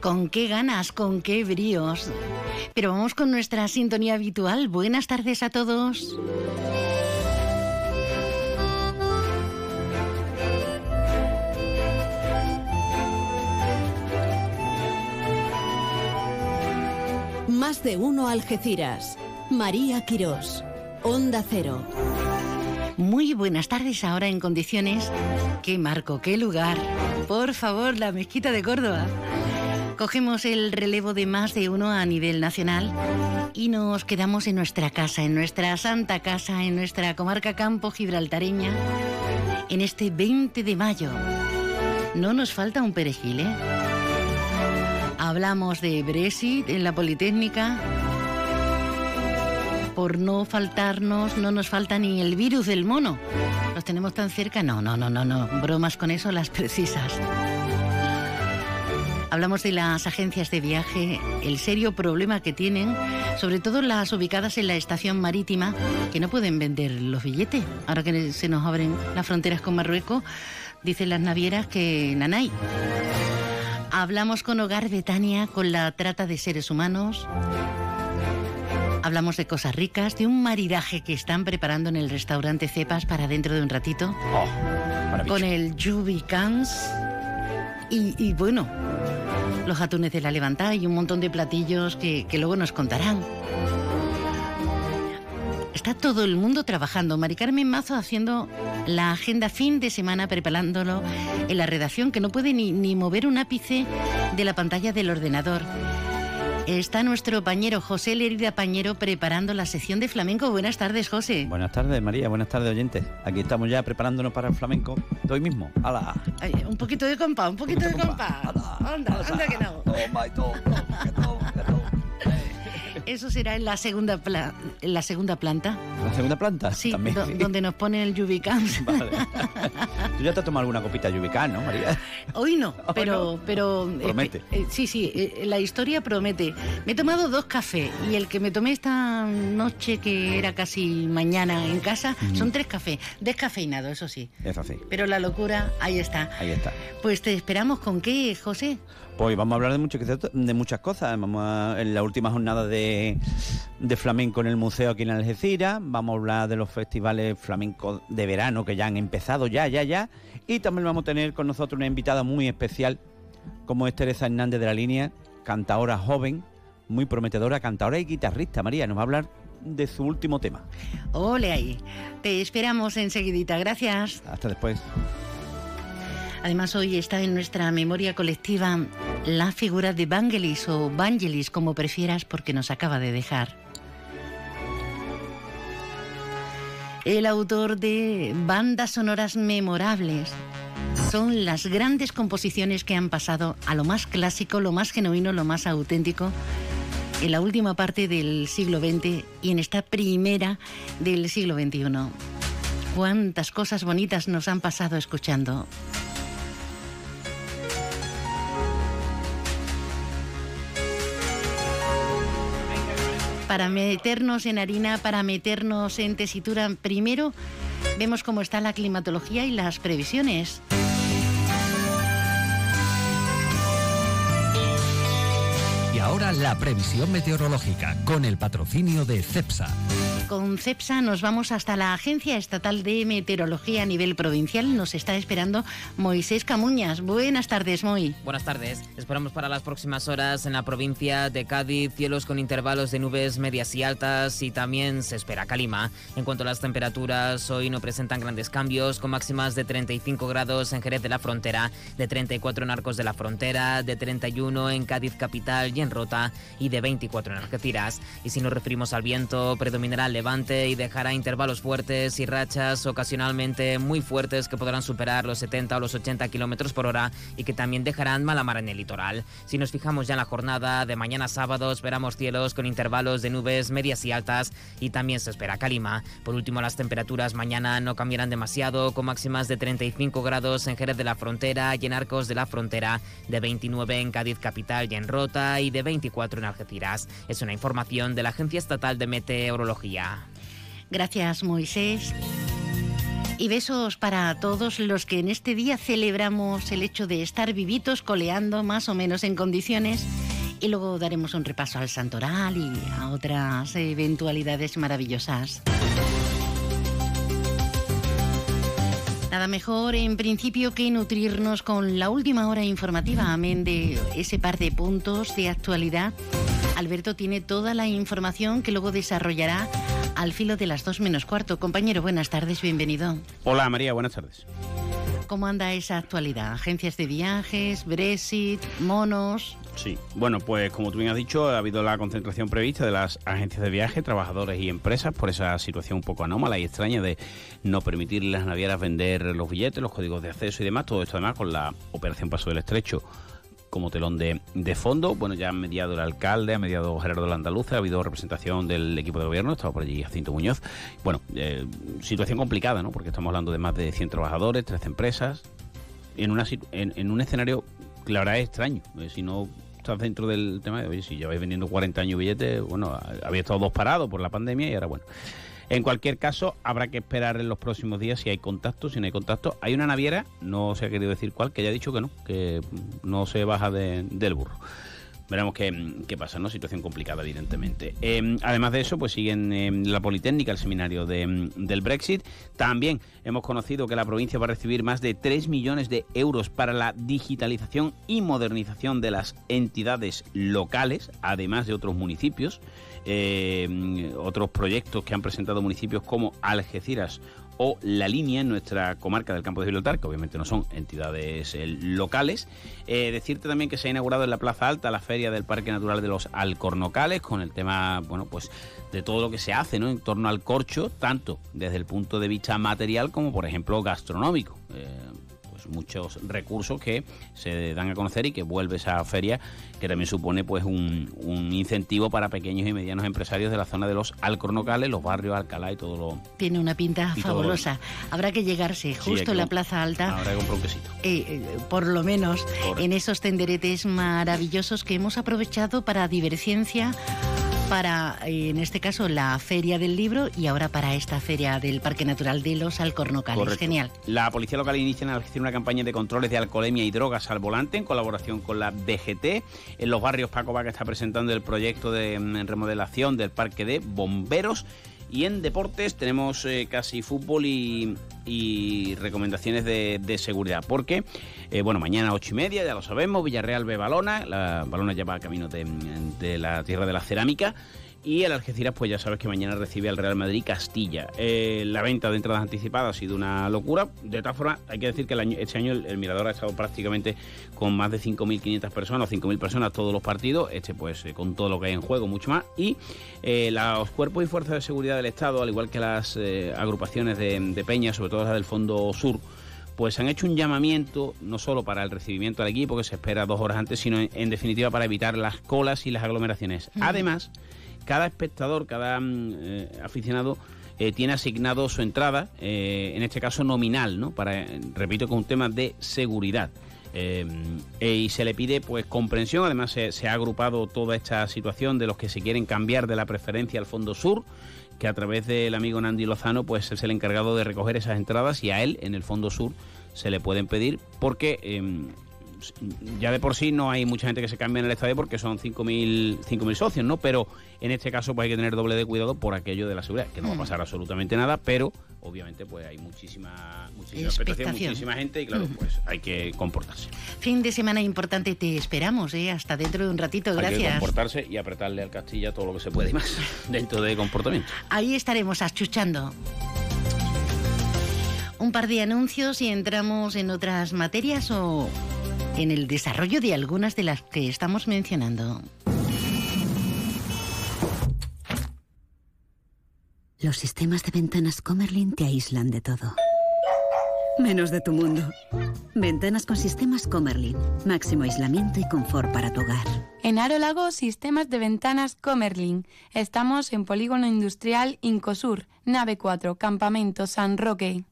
Con qué ganas, con qué bríos. Pero vamos con nuestra sintonía habitual. Buenas tardes a todos. Más de uno Algeciras. María Quirós. Onda Cero. Muy buenas tardes ahora en condiciones. Qué marco, qué lugar. Por favor, la mezquita de Córdoba. Cogemos el relevo de más de uno a nivel nacional y nos quedamos en nuestra casa, en nuestra santa casa, en nuestra comarca campo gibraltareña, en este 20 de mayo. No nos falta un perejil, ¿eh? Hablamos de Brexit en la Politécnica. Por no faltarnos, no nos falta ni el virus del mono. ¿Los tenemos tan cerca? No, no, no, no, no. Bromas con eso las precisas. Hablamos de las agencias de viaje, el serio problema que tienen, sobre todo las ubicadas en la estación marítima, que no pueden vender los billetes. Ahora que se nos abren las fronteras con Marruecos, dicen las navieras que nanay. Hablamos con Hogar Betania, con la trata de seres humanos. Hablamos de cosas ricas, de un maridaje que están preparando en el restaurante Cepas para dentro de un ratito. Oh, con el Jubicans. Y, y bueno, los atunes de la levantada y un montón de platillos que, que luego nos contarán. Está todo el mundo trabajando. Mari Carmen Mazo haciendo la agenda fin de semana, preparándolo en la redacción, que no puede ni, ni mover un ápice de la pantalla del ordenador. Está nuestro pañero José Lerida Pañero preparando la sección de flamenco. Buenas tardes, José. Buenas tardes, María. Buenas tardes, oyentes. Aquí estamos ya preparándonos para el flamenco de hoy mismo. ¡Hala! Ay, un poquito de compa, un poquito de compa. Anda, anda que no. Toma y toma, Eso será en la segunda, pla- en la segunda planta. ¿La segunda planta? Sí, También. do- donde nos pone el Jubicans. Vale. Tú ya te has tomado alguna copita de Yubicán, ¿no, María? Hoy no, Hoy pero, no. pero eh, Promete. eh, sí, sí, eh, la historia promete. Me he tomado dos cafés y el que me tomé esta noche, que era casi mañana en casa, son tres cafés, descafeinado, eso sí. Es así. Pero la locura, ahí está. Ahí está. Pues te esperamos con qué, José. Pues vamos a hablar de, mucho- de muchas cosas. Vamos a, en la última jornada de, de flamenco en el museo aquí en Algeciras. Vamos a hablar de los festivales flamencos de verano que ya han empezado, ya, ya, ya. Y también vamos a tener con nosotros una invitada muy especial, como es Teresa Hernández de la Línea, cantadora joven, muy prometedora, cantadora y guitarrista. María, nos va a hablar de su último tema. Ole ahí. Te esperamos enseguidita. Gracias. Hasta después. Además, hoy está en nuestra memoria colectiva la figura de Vangelis o Vangelis, como prefieras, porque nos acaba de dejar. El autor de bandas sonoras memorables. Son las grandes composiciones que han pasado a lo más clásico, lo más genuino, lo más auténtico en la última parte del siglo XX y en esta primera del siglo XXI. Cuántas cosas bonitas nos han pasado escuchando. Para meternos en harina, para meternos en tesitura, primero vemos cómo está la climatología y las previsiones. Ahora la previsión meteorológica con el patrocinio de CEPSA. Con CEPSA nos vamos hasta la Agencia Estatal de Meteorología a nivel provincial. Nos está esperando Moisés Camuñas. Buenas tardes, Moy. Buenas tardes. Esperamos para las próximas horas en la provincia de Cádiz cielos con intervalos de nubes medias y altas y también se espera calima. En cuanto a las temperaturas, hoy no presentan grandes cambios con máximas de 35 grados en Jerez de la Frontera, de 34 en Arcos de la Frontera, de 31 en Cádiz capital y en Rota y de 24 en Algeciras. Y si nos referimos al viento, predominará el levante y dejará intervalos fuertes y rachas ocasionalmente muy fuertes que podrán superar los 70 o los 80 kilómetros por hora y que también dejarán mala mar en el litoral. Si nos fijamos ya en la jornada de mañana sábado, esperamos cielos con intervalos de nubes medias y altas y también se espera calima. Por último, las temperaturas mañana no cambiarán demasiado, con máximas de 35 grados en Jerez de la Frontera y en Arcos de la Frontera, de 29 en Cádiz capital y en Rota y de 24 en Algeciras. Es una información de la Agencia Estatal de Meteorología. Gracias, Moisés. Y besos para todos los que en este día celebramos el hecho de estar vivitos, coleando más o menos en condiciones. Y luego daremos un repaso al santoral y a otras eventualidades maravillosas. Nada mejor en principio que nutrirnos con la última hora informativa, amén de ese par de puntos de actualidad. Alberto tiene toda la información que luego desarrollará al filo de las dos menos cuarto. Compañero, buenas tardes, bienvenido. Hola María, buenas tardes. ¿Cómo anda esa actualidad? ¿Agencias de viajes, Brexit, monos? Sí, bueno, pues como tú bien has dicho, ha habido la concentración prevista de las agencias de viaje, trabajadores y empresas por esa situación un poco anómala y extraña de no permitir a las navieras vender los billetes, los códigos de acceso y demás. Todo esto además con la operación Paso del Estrecho como telón de, fondo. Bueno, ya ha mediado el alcalde, ha mediado Gerardo Landaluce, ha habido representación del equipo de gobierno, estaba por allí Jacinto Muñoz. Bueno, eh, situación complicada, ¿no? Porque estamos hablando de más de 100 trabajadores, 13 empresas, en, una, en, un escenario la verdad es extraño. Eh, si no estás dentro del tema de, oye, si lleváis vendiendo 40 años billetes, bueno, había estado dos parados por la pandemia y ahora, bueno. En cualquier caso, habrá que esperar en los próximos días si hay contacto, si no hay contacto. Hay una naviera, no se ha querido decir cuál, que ya ha dicho que no, que no se baja del burro. Veremos qué, pasa, ¿no? Situación complicada, evidentemente. Em, además de eso, pues siguen en la Politécnica, el seminario del Brexit. También hemos conocido que la provincia va a recibir más de 3 millones de euros para la digitalización y modernización de las entidades locales, además de otros municipios. Otros proyectos que han presentado municipios como Algeciras o La Línea en nuestra comarca del Campo de Gibraltar, que obviamente no son entidades eh, locales. Eh, decirte también que se ha inaugurado en la Plaza Alta la Feria del Parque Natural de los Alcornocales, con el tema, bueno, pues de todo lo que se hace ¿no? en torno al corcho, tanto desde el punto de vista material como, por ejemplo, gastronómico muchos recursos que se dan a conocer y que vuelve esa feria que también supone pues un, incentivo para pequeños y medianos empresarios de la zona de los Alcornocales, los barrios Alcalá y todo lo... Tiene una pinta fabulosa. Habrá que llegarse justo en la Plaza Alta. Habrá que comprar un quesito. Eh, eh, por lo menos en esos tenderetes maravillosos que hemos aprovechado para divergencia para, eh, en este caso, la Feria del Libro y ahora para esta Feria del Parque Natural de los Alcornocales. Genial. La Policía Local inicia en una campaña de controles de alcoholemia y drogas al volante en colaboración con la BGT. En los barrios Paco Vaca está presentando el proyecto de mm, remodelación del Parque de Bomberos. Y en deportes tenemos eh, casi fútbol y, recomendaciones de, seguridad. Porque, eh, bueno, mañana a ocho y media, ya lo sabemos, Villarreal ve Balona. La Balona ya va camino de, de la tierra de la cerámica. Y el Algeciras, pues ya sabes que mañana recibe al Real Madrid Castilla. Eh, la venta de entradas anticipadas ha sido una locura. De todas formas, hay que decir que este año el, Mirador ha estado prácticamente con más de 5.500 personas o 5.000 personas todos los partidos. Este, pues, eh, con todo lo que hay en juego, mucho más. Y eh, los cuerpos y fuerzas de seguridad del Estado, al igual que las agrupaciones de, de peñas, sobre todo las del Fondo Sur, pues han hecho un llamamiento no solo para el recibimiento al equipo, que se espera dos horas antes, sino en, definitiva para evitar las colas y las aglomeraciones. Además, cada espectador, cada mm, eh, aficionado eh, tiene asignado su entrada, eh, en este caso nominal, ¿no? Para, repito, con un tema de seguridad. y se le pide pues comprensión, además se, ha agrupado toda esta situación de los que se quieren cambiar de la preferencia al Fondo Sur, que a través del amigo Nandi Lozano pues es el encargado de recoger esas entradas y a él en el Fondo Sur se le pueden pedir porque em, ya de por sí no hay mucha gente que se cambie en el estadio porque son 5.000 socios, ¿no? Pero en este caso pues hay que tener doble de cuidado por aquello de la seguridad, que no va a pasar absolutamente nada, pero obviamente pues hay muchísima, muchísima expectación, muchísima gente y claro, pues hay que comportarse. Fin de semana importante, te esperamos, ¿eh? Hasta dentro de un ratito, gracias. Hay que comportarse y apretarle al Castilla todo lo que se puede y más dentro de comportamiento. Ahí estaremos achuchando. Un par de anuncios y entramos en otras materias o en el desarrollo de algunas de las que estamos mencionando. Los sistemas de ventanas Comerlin te aíslan de todo. Menos de tu mundo. Ventanas con sistemas Comerlin. Máximo aislamiento y confort para tu hogar. En Aro Lago, sistemas de ventanas Comerlin. Estamos en Polígono Industrial Incosur, nave 4, Campamento San Roque.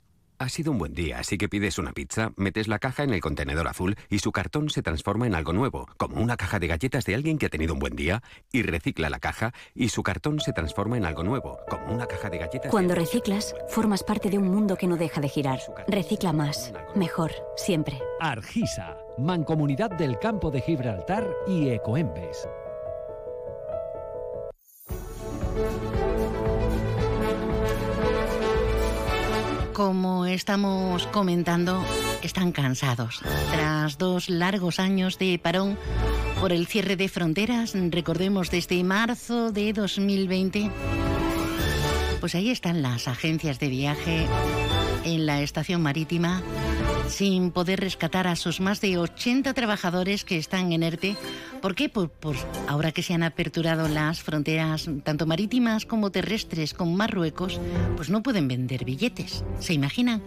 Ha sido un buen día, así que pides una pizza, metes la caja en el contenedor azul y su cartón se transforma en algo nuevo, como una caja de galletas de alguien que ha tenido un buen día, y recicla la caja y su cartón se transforma en algo nuevo, como una caja de galletas. Cuando reciclas, formas parte de un mundo que no deja de girar. Recicla más, mejor, siempre. Argisa, Mancomunidad del Campo de Gibraltar y Ecoembes. Como estamos comentando, están cansados. Tras dos largos años de parón por el cierre de fronteras, recordemos desde marzo de 2020, pues ahí están las agencias de viaje en la estación marítima sin poder rescatar a sus más de 80 trabajadores que están en ERTE. ¿Por qué? Pues, pues, ahora que se han aperturado las fronteras tanto marítimas como terrestres con Marruecos, pues no pueden vender billetes. ¿Se imaginan?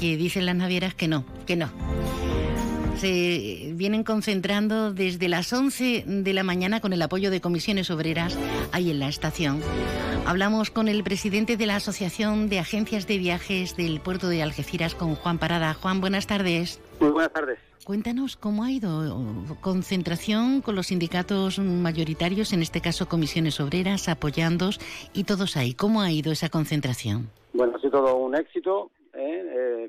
Que dicen las navieras que no, que no. Se vienen concentrando desde las 11 de la mañana con el apoyo de comisiones obreras ahí en la estación Hablamos con el presidente de la Asociación de Agencias de Viajes del puerto de Algeciras, con Juan Parada. Juan, buenas tardes. Muy buenas tardes. Cuéntanos cómo ha ido concentración con los sindicatos mayoritarios, en este caso comisiones obreras, apoyándos y todos ahí. ¿Cómo ha ido esa concentración? Bueno, ha sido todo un éxito. ¿eh? Eh,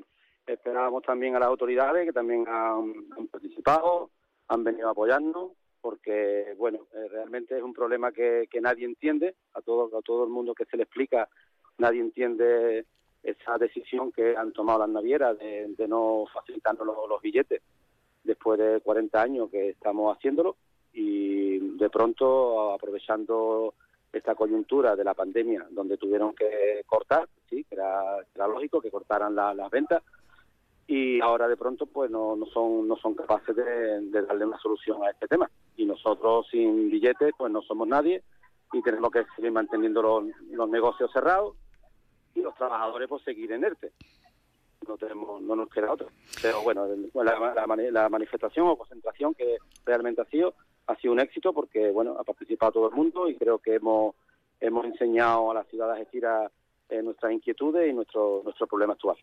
esperábamos también a las autoridades que también han, participado, han venido apoyarnos porque bueno, eh, realmente es un problema que, nadie entiende, a todo, a todo el mundo que se le explica, nadie entiende esa decisión que han tomado las navieras de, no facilitarnos los, billetes después de 40 años que estamos haciéndolo. Y de pronto aprovechando esta coyuntura de la pandemia donde tuvieron que cortar, sí, que era, lógico que cortaran las ventas, y ahora de pronto pues no, no son no son capaces de, darle una solución a este tema. Y nosotros sin billetes pues no somos nadie y tenemos que seguir manteniendo los, negocios cerrados y los trabajadores pues seguir en ERTE. No tenemos no nos queda otra. Pero bueno la, la, manifestación o concentración que realmente ha sido ha sido un éxito porque bueno ha participado todo el mundo y creo que hemos hemos enseñado a la ciudad de Algeciras eh, nuestras inquietudes y nuestro, nuestro problema actual.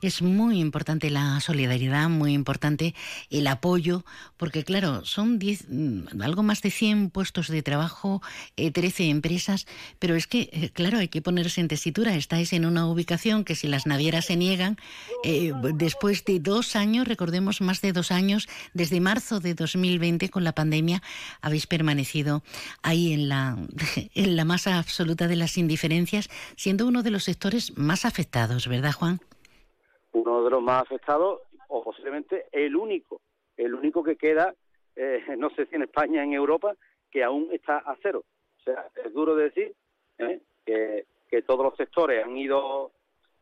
Es muy importante la solidaridad, muy importante el apoyo, porque claro, son diez, mm, algo más de 100 puestos de trabajo, 13 eh, empresas, pero es que, eh, claro, hay que ponerse en tesitura. Estáis en una ubicación que si las navieras se niegan, después de dos años, recordemos más de dos años, desde marzo de 2020 con la pandemia, habéis permanecido ahí en la, en la masa absoluta de las indiferencias, siendo uno de los sectores más afectados, ¿verdad, Juan? Uno de los más afectados, o posiblemente el único, el único que queda, eh, no sé si en España, en Europa, que aún está a cero. O sea, es duro decir ¿eh? que, todos los sectores han ido,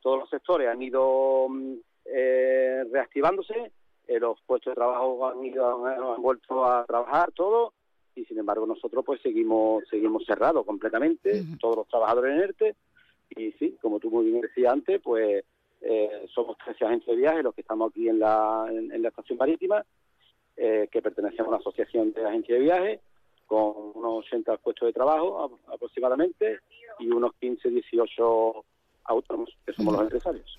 todos los sectores han ido mm, eh, reactivándose, los puestos de trabajo han ido, han, vuelto a trabajar todo y sin embargo nosotros pues seguimos seguimos cerrados completamente, todos los trabajadores en ERTE y sí, como tú muy bien decías antes, pues eh, somos 13 agentes de viaje los que estamos aquí en la, en, la estación marítima, eh, que pertenecemos a una asociación de agencias de viaje, con unos 80 puestos de trabajo aproximadamente y unos 15, 18 autónomos, que somos los empresarios.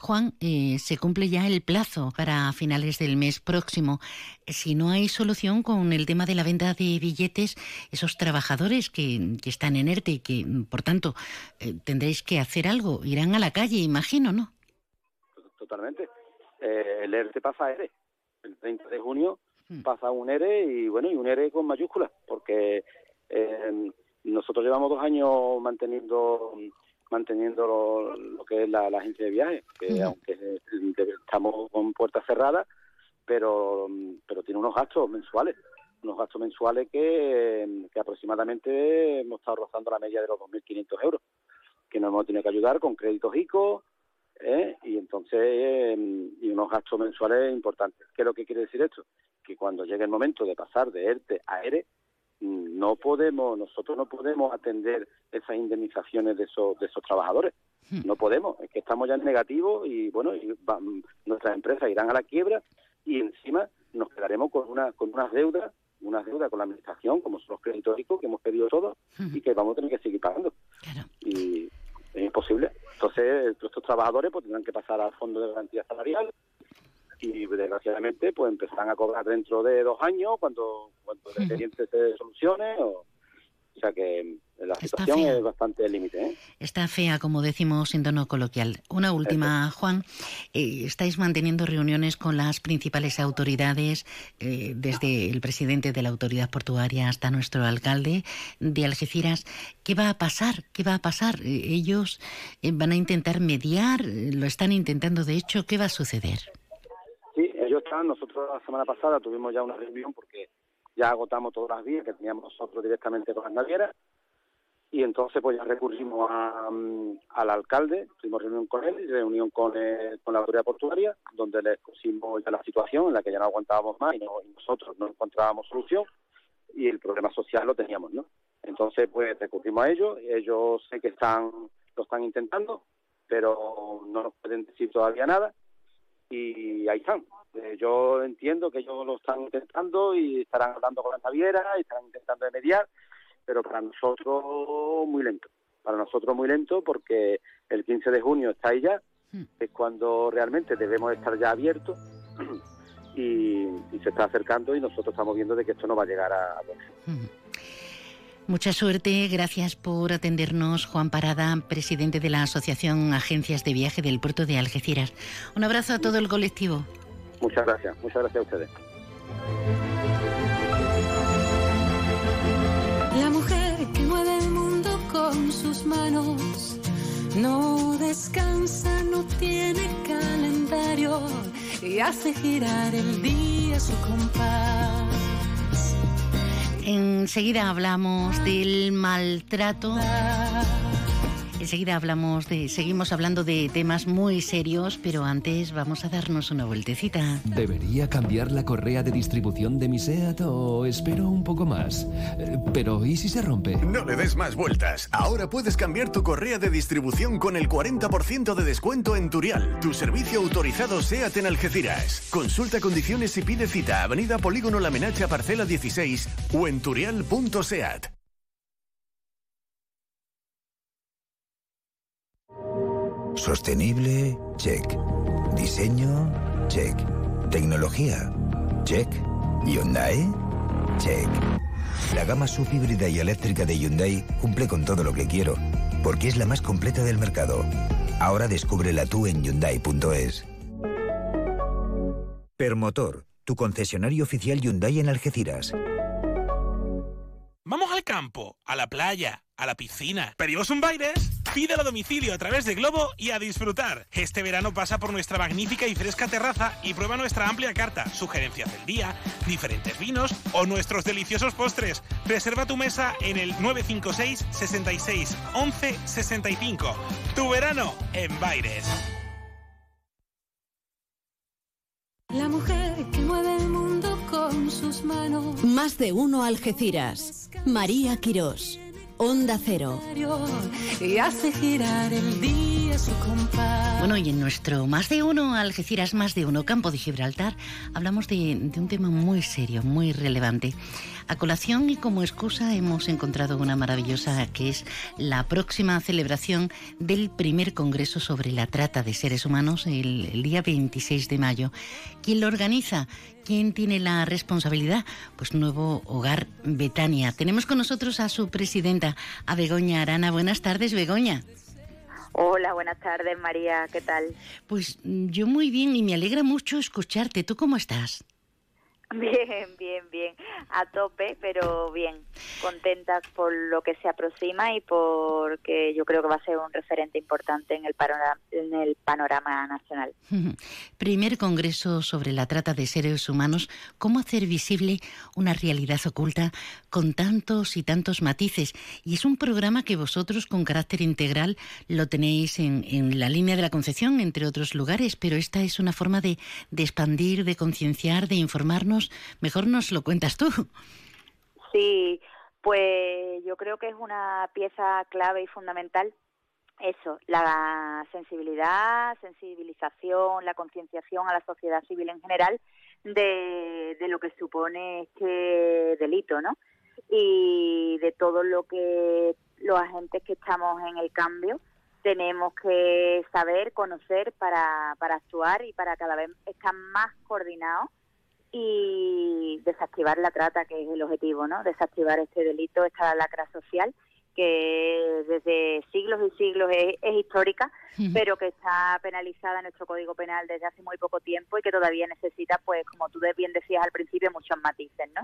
Juan, eh, se cumple ya el plazo para finales del mes próximo. Si no hay solución con el tema de la venta de billetes, esos trabajadores que, están en ERTE y que, por tanto, eh, tendréis que hacer algo, irán a la calle, imagino, ¿no? Totalmente. Eh, el ERTE pasa a ERE. El 30 de junio hmm. pasa un ERE y, bueno, y un ERE con mayúsculas, porque nosotros llevamos dos años manteniendo manteniendo lo, que es la, agencia de viajes, que aunque estamos con puertas cerradas, pero, pero tiene unos gastos mensuales, unos gastos mensuales que, aproximadamente hemos estado rozando la media de los 2.500 euros, que nos hemos tenido que ayudar con créditos ICO, ¿eh? y entonces y unos gastos mensuales importantes. ¿Qué es lo que quiere decir esto? Que cuando llegue el momento de pasar de ERTE a ERE, no podemos, nosotros no podemos atender esas indemnizaciones de esos, de esos trabajadores. Hmm. No podemos, es que estamos ya en negativo y bueno, y nuestras empresas irán a la quiebra y encima nos quedaremos con una con unas deudas, unas deudas con la administración, como son los créditos que hemos pedido todos hmm. y que vamos a tener que seguir pagando. Y es imposible. Entonces, estos trabajadores pues tendrán que pasar al fondo de garantía salarial y desgraciadamente pues empezarán a cobrar dentro de dos años cuando, cuando el expediente se solucione o, o sea que la situación es bastante límite. ¿eh? Está fea, como decimos en tono coloquial. Una última, Juan. Eh, estáis manteniendo reuniones con las principales autoridades, eh, desde el presidente de la autoridad portuaria hasta nuestro alcalde de Algeciras. ¿Qué va a pasar? ¿Qué va a pasar? ellos van a intentar mediar, lo están intentando de hecho. ¿Qué va a suceder? Están. Nosotros la semana pasada tuvimos ya una reunión porque ya agotamos todas las vías que teníamos nosotros directamente con las navieras y entonces pues ya recurrimos a, mm, al alcalde, tuvimos reunión con él y reunión con, con la autoridad portuaria, donde le expusimos ya la situación en la que ya no aguantábamos más y, nosotros no encontrábamos solución y el problema social lo teníamos, ¿no? Entonces pues recurrimos a ellos, ellos sé que están lo están intentando, pero no nos pueden decir todavía nada y ahí están. Eh, yo entiendo que ellos lo están intentando y estarán hablando con la naviera y estarán intentando de mediar, pero para nosotros muy lento. Para nosotros muy lento porque el 15 de junio está ahí ya, hmm. es cuando realmente debemos estar ya abiertos y, se está acercando y nosotros estamos viendo de que esto no va a llegar a, a hmm. Mucha suerte, gracias por atendernos, Juan Parada, presidente de la Asociación Agencias de Viaje del Puerto de Algeciras. Un abrazo a todo el colectivo. Muchas gracias, muchas gracias a ustedes. La mujer que mueve el mundo con sus manos no descansa, no tiene calendario y hace girar el día su compás. Enseguida hablamos del maltrato Enseguida hablamos de, seguimos hablando de temas muy serios, pero antes vamos a darnos una vueltecita. ¿Debería cambiar la correa de distribución de mi SEAT o espero un poco más? Eh, pero ¿y si se rompe? No le des más vueltas. Ahora puedes cambiar tu correa de distribución con el 40% de descuento en Turial, tu servicio autorizado SEAT en Algeciras. Consulta condiciones y pide cita. Avenida Polígono La Menacha, parcela 16 o en turial.seat. Sostenible, check. Diseño, check. Tecnología, check. Hyundai, check. La gama subhíbrida y eléctrica de Hyundai cumple con todo lo que quiero, porque es la más completa del mercado. Ahora descúbrela tú en Hyundai.es. Permotor, tu concesionario oficial Hyundai en Algeciras. Vamos al campo, a la playa, a la piscina. ¿Pedimos un Baires? Pídelo a domicilio a través de Globo y a disfrutar. Este verano pasa por nuestra magnífica y fresca terraza y prueba nuestra amplia carta, sugerencias del día, diferentes vinos o nuestros deliciosos postres. Reserva tu mesa en el 956 66 11 65. Tu verano en Baires. La mujer que mueve el mundo con sus manos. Más de uno Algeciras. María Quirós. Onda Cero. Y hace girar el día su compás. Bueno, y en nuestro Más de Uno, Algeciras Más de Uno, Campo de Gibraltar, hablamos de, de un tema muy serio, muy relevante. A colación y como excusa hemos encontrado una maravillosa que es la próxima celebración del primer Congreso sobre la Trata de Seres Humanos el, día 26 de mayo. ¿Quién lo organiza? ¿Quién tiene la responsabilidad? Pues Nuevo Hogar Betania. Tenemos con nosotros a su presidenta, a Begoña Arana. Buenas tardes, Begoña. Hola, buenas tardes, María. ¿Qué tal? Pues yo muy bien y me alegra mucho escucharte. ¿Tú cómo estás? Bien, bien, bien, a tope, pero bien, contentas por lo que se aproxima y porque yo creo que va a ser un referente importante en el panorama, en el panorama nacional. Primer Congreso sobre la trata de seres humanos, cómo hacer visible una realidad oculta con tantos y tantos matices. Y es un programa que vosotros con carácter integral lo tenéis en, en la línea de la Concepción, entre otros lugares, pero esta es una forma de, de expandir, de concienciar, de informarnos mejor nos lo cuentas tú. Sí, pues yo creo que es una pieza clave y fundamental eso, la sensibilidad, sensibilización, la concienciación a la sociedad civil en general de, de, lo que supone este delito, ¿no? Y de todo lo que los agentes que estamos en el cambio tenemos que saber, conocer para, para actuar y para cada vez estar más coordinados y desactivar la trata, que es el objetivo, ¿no? Desactivar este delito, esta lacra social que desde siglos y siglos es, histórica, pero que está penalizada en nuestro Código Penal desde hace muy poco tiempo y que todavía necesita, pues, como tú bien decías al principio, muchos matices, ¿no?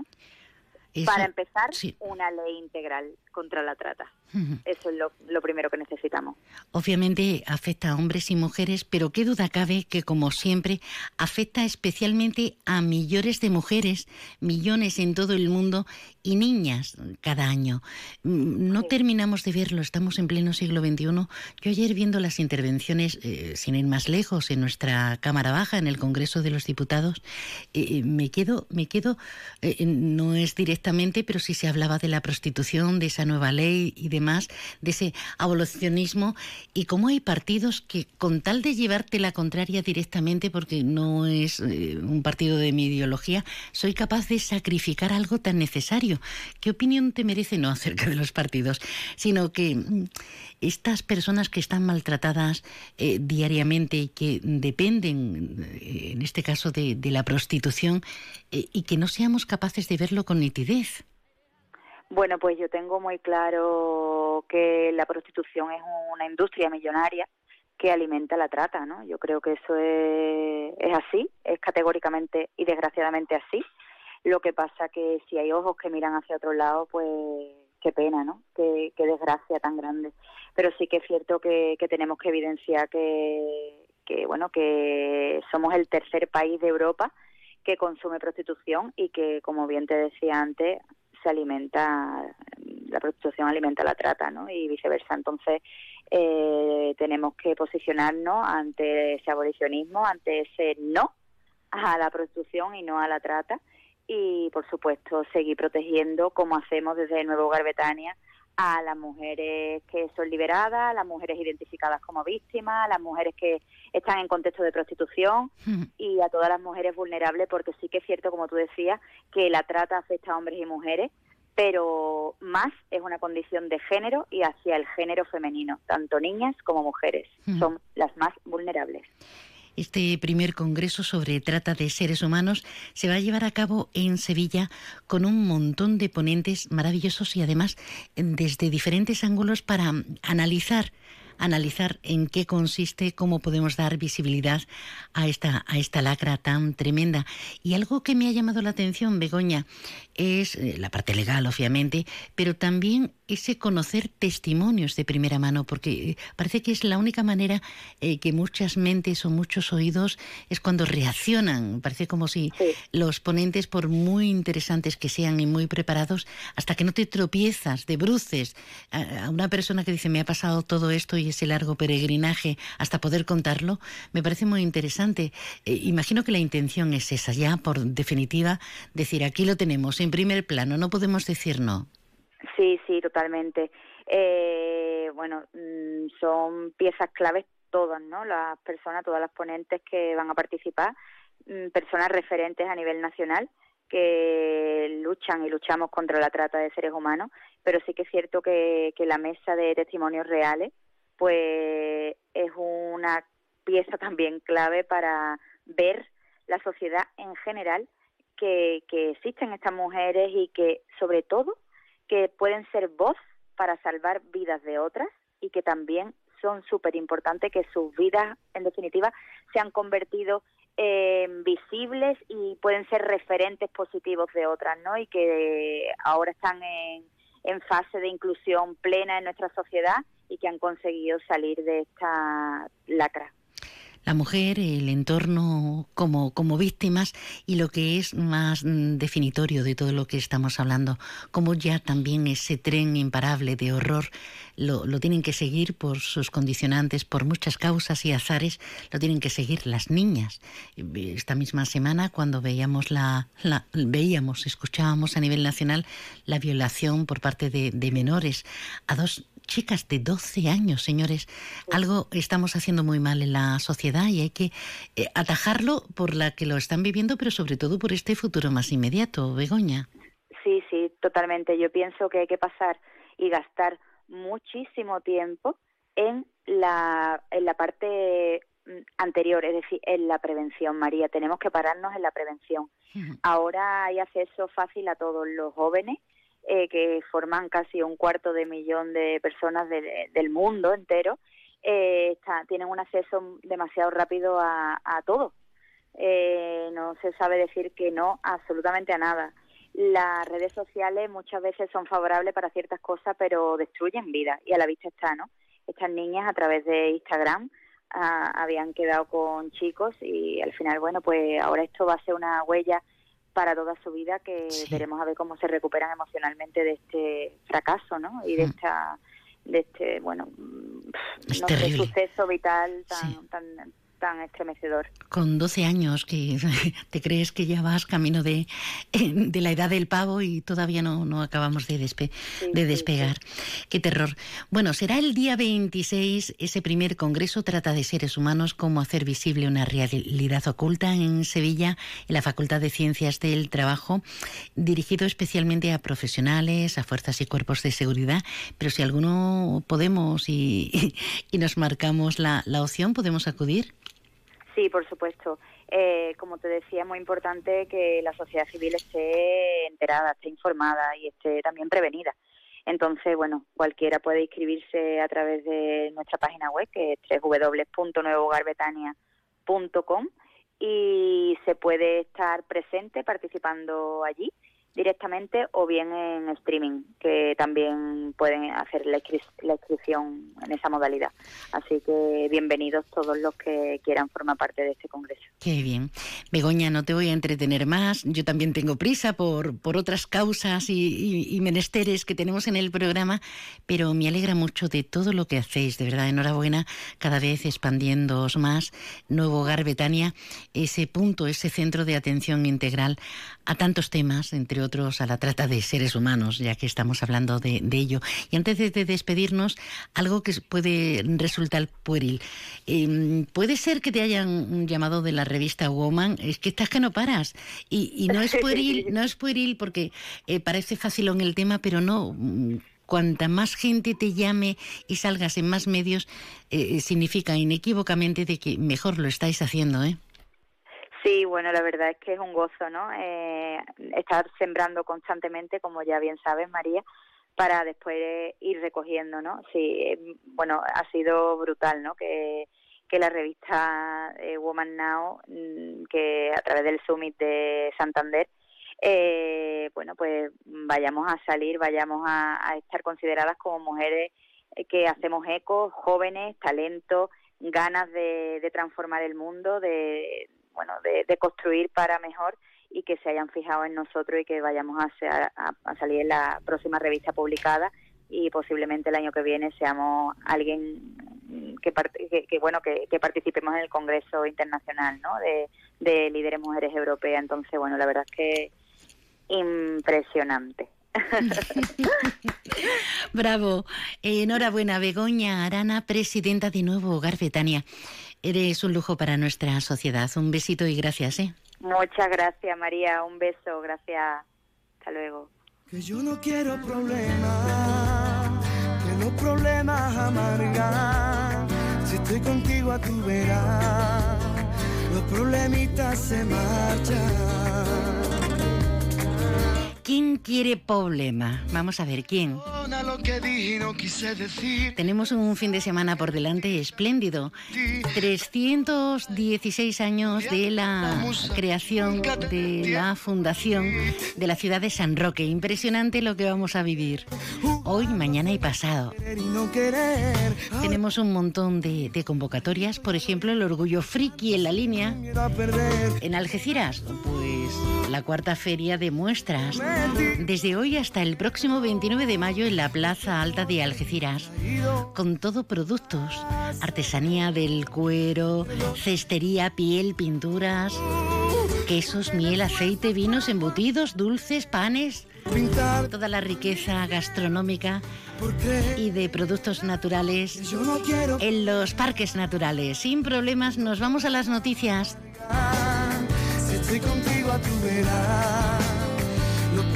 Para empezar, una ley integral contra la trata. Eso es lo, primero que necesitamos. Obviamente afecta a hombres y mujeres, pero qué duda cabe que, como siempre, afecta especialmente a millones de mujeres, millones en todo el mundo y niñas cada año. Mm, no terminamos de verlo, estamos en pleno siglo XXI. Yo ayer viendo las intervenciones, eh, sin ir más lejos, en nuestra Cámara Baja, en el Congreso de los Diputados, eh, eh, me quedo, me quedo, no es directamente, pero sí se hablaba de la prostitución, de esa nueva ley y de ese abolicionismo, y cómo hay partidos que con tal de llevarte la contraria directamente, porque no es eh, un partido de mi ideología, soy capaz de sacrificar algo tan necesario. ¿Qué opinión te merece no acerca de los partidos, sino que mm, estas personas que están maltratadas eh, diariamente y que dependen, eh, en este caso, de, la prostitución, y que no seamos capaces de verlo con nitidez? Bueno, pues yo tengo muy claro que la prostitución es una industria millonaria que alimenta la trata, ¿no? Yo creo que eso es, es así, es categóricamente y desgraciadamente así. Lo que pasa que si hay ojos que miran hacia otro lado, pues qué pena, ¿no? Qué, qué desgracia tan grande. Pero sí que es cierto que, que tenemos que evidenciar que, que, bueno, que somos el tercer país de Europa que consume prostitución y que, como bien te decía antes, se alimenta, la prostitución alimenta la trata, ¿no? Y viceversa. Entonces, eh, tenemos que posicionarnos ante ese abolicionismo, ante ese no a la prostitución y no a la trata. Y, por supuesto, seguir protegiendo, como hacemos desde el Nuevo Hogar Betania, a las mujeres que son liberadas, a las mujeres identificadas como víctimas, a las mujeres que están en contexto de prostitución y a todas las mujeres vulnerables, porque sí que es cierto, como tú decías, que la trata afecta a hombres y mujeres, pero más es una condición de género y hacia el género femenino, tanto niñas como mujeres. Son las más vulnerables. Este primer congreso sobre trata de seres humanos se va a llevar a cabo en Sevilla con un montón de ponentes maravillosos y además desde diferentes ángulos para analizar analizar en qué consiste, cómo podemos dar visibilidad a esta, a esta lacra tan tremenda. Y algo que me ha llamado la atención, Begoña, es eh, la parte legal, obviamente, pero también ese conocer testimonios de primera mano, porque eh, parece que es la única manera eh, que muchas mentes o muchos oídos es cuando reaccionan. Parece como si los ponentes, por muy interesantes que sean y muy preparados, hasta que no te tropiezas de bruces a una persona que dice me ha pasado todo esto y ese largo peregrinaje hasta poder contarlo, me parece muy interesante. Eh, imagino que la intención es esa, ya por definitiva, decir aquí lo tenemos en primer plano, no podemos decir no. Sí, sí, totalmente. Eh, bueno, mm, son piezas claves todas, ¿no? Las personas, todas las ponentes que van a participar, mm, personas referentes a nivel nacional que luchan y luchamos contra la trata de seres humanos, pero sí que es cierto que, que la mesa de testimonios reales pues es una pieza también clave para ver la sociedad en general que, existen estas mujeres y que sobre todo que pueden ser voz para salvar vidas de otras y que también son súper importantes que sus vidas en definitiva se han convertido en visibles y pueden ser referentes positivos de otras, ¿no? Y que ahora están en fase de inclusión plena en nuestra sociedad y que han conseguido salir de esta lacra la mujer, el entorno como, como víctimas y lo que es más mm, definitorio de todo lo que estamos hablando, como ya también ese tren imparable de horror lo, lo, tienen que seguir por sus condicionantes, por muchas causas y azares, lo tienen que seguir las niñas. Esta misma semana, cuando veíamos la, veíamos, escuchábamos a nivel nacional la violación por parte de, de menores a dos chicas de 12 años, señores. Algo estamos haciendo muy mal en la sociedad y hay que eh, atajarlo por la que lo están viviendo, pero sobre todo por este futuro más inmediato, Begoña. Sí, sí, totalmente. Yo pienso que hay que pasar y gastar muchísimo tiempo en la, en la parte mm, anterior, es decir, en la prevención, María. Tenemos que pararnos en la prevención. Ahora hay acceso fácil a todos los jóvenes, eh, que forman casi un cuarto de millón de personas del mundo entero, eh, está, tienen un acceso demasiado rápido a, todo. Eh, no se sabe decir que no absolutamente a nada. Las redes sociales muchas veces son favorables para ciertas cosas, pero destruyen vidas y a la vista está, ¿no? Estas niñas a través de Instagram ah, habían quedado con chicos y al final, bueno, pues ahora esto va a ser una huella para toda su vida que veremos a ver cómo se recuperan emocionalmente de este fracaso, ¿no? Y de mm. esta de este bueno no sé, suceso vital tan, tan tan estremecedor. Con 12 años, que te crees que ya vas camino de, de la edad del pavo y todavía no, no acabamos de, de despegar. Qué terror. Bueno, será el día 26, ese primer congreso trata de seres humanos, cómo hacer visible una realidad oculta en Sevilla, en la Facultad de Ciencias del Trabajo, dirigido especialmente a profesionales, a fuerzas y cuerpos de seguridad, pero si alguno podemos y, y nos marcamos la, la opción, podemos acudir. Sí, por supuesto. Eh, como te decía, es muy importante que la sociedad civil esté enterada, esté informada y esté también prevenida. Entonces, bueno, cualquiera puede inscribirse a través de nuestra página web, que es www.nuevogarbetania.com y se puede estar presente participando allí directamente o bien en streaming, que también pueden hacer la, inscripción en esa modalidad. Así que bienvenidos todos los que quieran formar parte de este congreso. Qué bien. Begoña, no te voy a entretener más. Yo también tengo prisa por, por otras causas y, menesteres que tenemos en el programa, pero me alegra mucho de todo lo que hacéis. De verdad, enhorabuena, cada vez expandiéndoos más. Nuevo Hogar Betania, ese punto, ese centro de atención integral a tantos temas, entre otros a la trata de seres humanos, ya que estamos hablando de, ello. Y antes de, despedirnos, algo que puede resultar pueril. Em, puede ser que te hayan llamado de la revista Woman, es que estás que no paras. Y, no es pueril, no es pueril porque eh, parece fácil en el tema, pero no cuanta más gente te llame y salgas en más medios, eh, significa inequívocamente de que mejor lo estáis haciendo, ¿eh? Sí, bueno, la verdad es que es un gozo, ¿no? Eh, estar sembrando constantemente, como ya bien sabes, María, para después ir recogiendo, ¿no? Sí, eh, bueno, ha sido brutal, ¿no? Que, la revista eh, Woman Now, mm, que a través del Summit de Santander, eh, bueno, pues vayamos a salir, vayamos a, estar consideradas como mujeres que hacemos eco, jóvenes, talento, ganas de, de transformar el mundo, de, bueno, de, construir para mejor y que se hayan fijado en nosotros y que vayamos a, a, salir en la próxima revista publicada y posiblemente el año que viene seamos alguien que, que, bueno que, participemos en el Congreso Internacional ¿no? de, de líderes mujeres europeas. Entonces, bueno, la verdad es que impresionante. Bravo. enhorabuena, Begoña Arana, presidenta de Nuevo Hogar Betania. Eres un lujo para nuestra sociedad. Un besito y gracias, ¿eh? Muchas gracias, María. Un beso. Gracias. Hasta luego. Que yo no quiero problemas, que los problemas amargan. Si estoy contigo a tu verás, los problemitas se marchan. ¿Quién quiere problema? Vamos a ver, ¿quién? Tenemos un fin de semana por delante espléndido. 316 años de la creación de la fundación de la ciudad de San Roque. Impresionante lo que vamos a vivir hoy, mañana y pasado. Tenemos un montón de, de convocatorias, por ejemplo, el Orgullo Friki en la línea. En Algeciras, pues la cuarta feria de muestras desde hoy hasta el próximo 29 de mayo en la Plaza Alta de Algeciras, con todo productos, artesanía del cuero, cestería, piel, pinturas, quesos, miel, aceite, vinos, embutidos, dulces, panes, toda la riqueza gastronómica y de productos naturales en los parques naturales. Sin problemas, nos vamos a las noticias. Si estoy contigo a tu los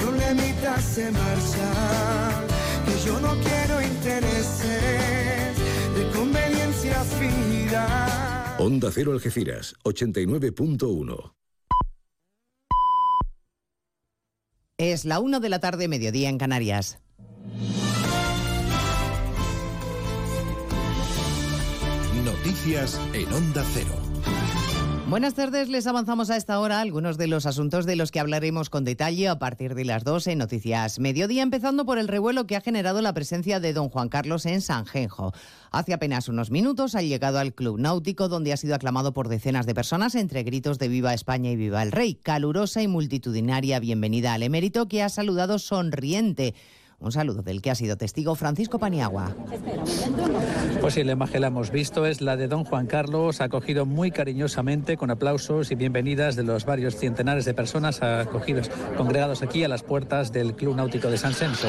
problemitas se marchan, que yo no quiero intereses de conveniencia fila. Onda Cero Algeciras, 89.1. Es la 1 de la tarde, mediodía en Canarias. Noticias en Onda Cero. Buenas tardes, les avanzamos a esta hora algunos de los asuntos de los que hablaremos con detalle a partir de las 12 en Noticias Mediodía, empezando por el revuelo que ha generado la presencia de don Juan Carlos en Sanjenjo. Hace apenas unos minutos ha llegado al Club Náutico, donde ha sido aclamado por decenas de personas entre gritos de Viva España y Viva el Rey. Calurosa y multitudinaria bienvenida al emérito que ha saludado sonriente. Un saludo del que ha sido testigo Francisco Paniagua. Pues sí, la imagen la hemos visto, es la de don Juan Carlos, acogido muy cariñosamente con aplausos y bienvenidas de los varios centenares de personas acogidos, congregados aquí a las puertas del Club Náutico de San Senso.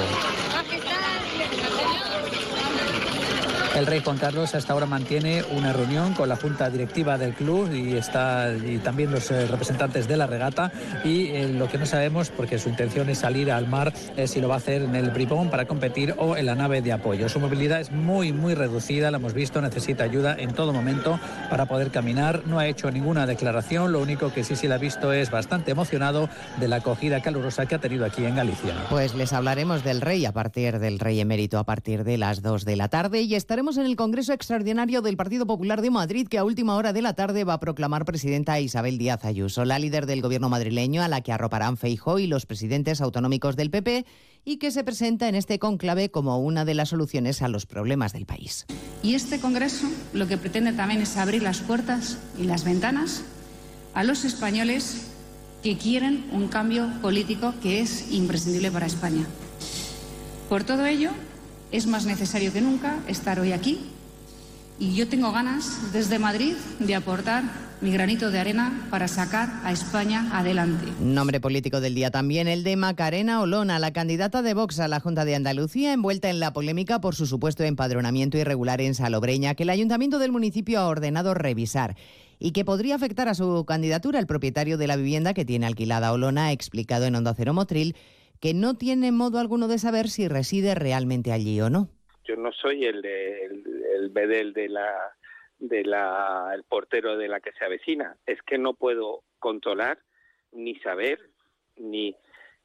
El rey Juan Carlos hasta ahora mantiene una reunión con la junta directiva del club y está también los eh, representantes de la regata y eh, lo que no sabemos porque su intención es salir al mar es si lo va a hacer en el bribón para competir o en la nave de apoyo. Su movilidad es muy muy reducida, la hemos visto, necesita ayuda en todo momento para poder caminar. No ha hecho ninguna declaración, lo único que sí sí la ha visto es bastante emocionado de la acogida calurosa que ha tenido aquí en Galicia. Pues les hablaremos del rey a partir del rey emérito a partir de las 2 de la tarde y estaremos en el Congreso Extraordinario del Partido Popular de Madrid, que a última hora de la tarde va a proclamar presidenta Isabel Díaz Ayuso, la líder del gobierno madrileño, a la que arroparán Feijó y los presidentes autonómicos del PP, y que se presenta en este conclave como una de las soluciones a los problemas del país. Y este Congreso lo que pretende también es abrir las puertas y las ventanas a los españoles que quieren un cambio político que es imprescindible para España. Por todo ello, es más necesario que nunca estar hoy aquí y yo tengo ganas desde Madrid de aportar mi granito de arena para sacar a España adelante. Nombre político del día también el de Macarena Olona, la candidata de Vox a la Junta de Andalucía, envuelta en la polémica por su supuesto empadronamiento irregular en Salobreña, que el ayuntamiento del municipio ha ordenado revisar y que podría afectar a su candidatura. El propietario de la vivienda que tiene alquilada Olona ha explicado en Onda Cero Motril que no tiene modo alguno de saber si reside realmente allí o no. Yo no soy el, el, el bedel de la de la el portero de la que se avecina. Es que no puedo controlar ni saber ni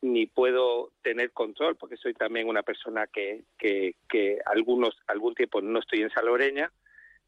ni puedo tener control porque soy también una persona que, que, que algunos algún tiempo no estoy en Salobreña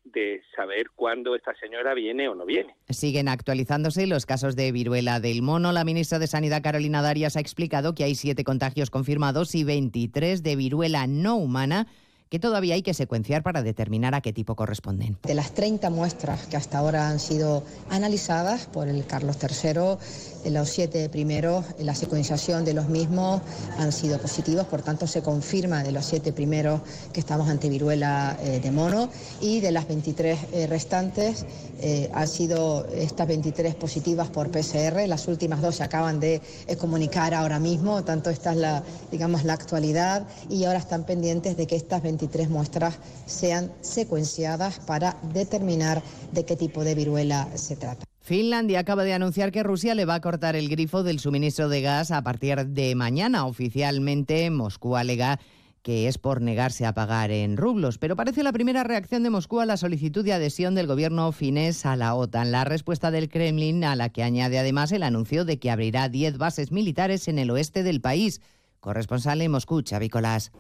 de saber cuándo esta señora viene o no viene. Siguen actualizándose los casos de viruela del mono. La ministra de Sanidad, Carolina Darias, ha explicado que hay siete contagios confirmados y 23 de viruela no humana que todavía hay que secuenciar para determinar a qué tipo corresponden. De las 30 muestras que hasta ahora han sido analizadas por el Carlos III, los siete primeros, la secuenciación de los mismos han sido positivos, por tanto se confirma de los siete primeros que estamos ante viruela eh, de mono y de las 23 eh, restantes eh, han sido estas 23 positivas por PCR, las últimas dos se acaban de eh, comunicar ahora mismo, tanto esta es la, digamos, la actualidad y ahora están pendientes de que estas 23 muestras sean secuenciadas para determinar de qué tipo de viruela se trata. Finlandia acaba de anunciar que Rusia le va a cortar el grifo del suministro de gas a partir de mañana. Oficialmente, Moscú alega que es por negarse a pagar en rublos. Pero parece la primera reacción de Moscú a la solicitud de adhesión del gobierno finés a la OTAN. La respuesta del Kremlin, a la que añade además el anuncio de que abrirá 10 bases militares en el oeste del país. Corresponsal en Moscú, Xavi.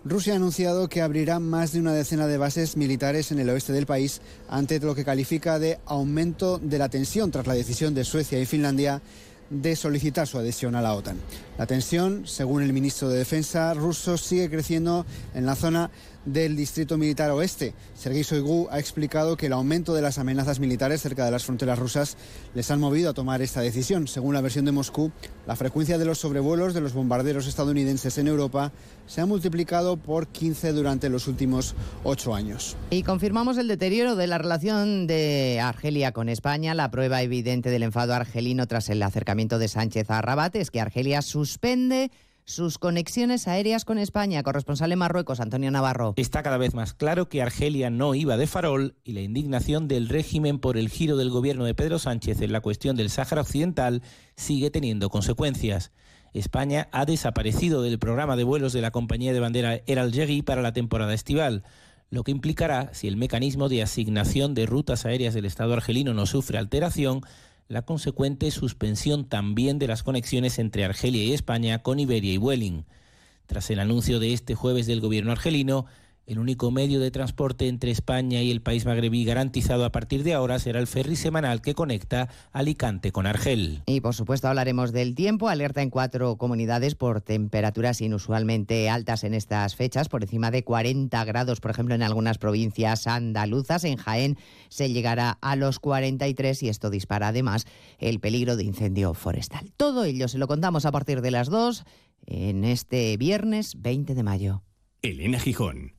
Rusia ha anunciado que abrirá más de una decena de bases militares en el oeste del país ante lo que califica de aumento de la tensión tras la decisión de Suecia y Finlandia de solicitar su adhesión a la OTAN. La tensión, según el ministro de Defensa ruso, sigue creciendo en la zona del Distrito Militar Oeste. Sergei Shoigu ha explicado que el aumento de las amenazas militares cerca de las fronteras rusas les han movido a tomar esta decisión. Según la versión de Moscú, la frecuencia de los sobrevuelos de los bombarderos estadounidenses en Europa se ha multiplicado por 15 durante los últimos ocho años. Y confirmamos el deterioro de la relación de Argelia con España. La prueba evidente del enfado argelino tras el acercamiento de Sánchez a Rabat es que Argelia suspende sus conexiones aéreas con España. Corresponsal en Marruecos, Antonio Navarro. Está cada vez más claro que Argelia no iba de farol y la indignación del régimen por el giro del gobierno de Pedro Sánchez en la cuestión del Sáhara Occidental sigue teniendo consecuencias. España ha desaparecido del programa de vuelos de la compañía de bandera Air Algérie para la temporada estival. lo que implicará, si el mecanismo de asignación de rutas aéreas del Estado argelino no sufre alteración, la consecuente suspensión también de las conexiones entre Argelia y España con Iberia y Vueling. Tras el anuncio de este jueves del gobierno argelino, el único medio de transporte entre España y el país magrebí garantizado a partir de ahora será el ferry semanal que conecta Alicante con Argel. Y por supuesto hablaremos del tiempo. Alerta en cuatro comunidades por temperaturas inusualmente altas en estas fechas, por encima de 40 grados, por ejemplo, en algunas provincias andaluzas. En Jaén se llegará a los 43 y esto dispara además el peligro de incendio forestal. Todo ello se lo contamos a partir de las 2 en este viernes 20 de mayo. Elena Gijón.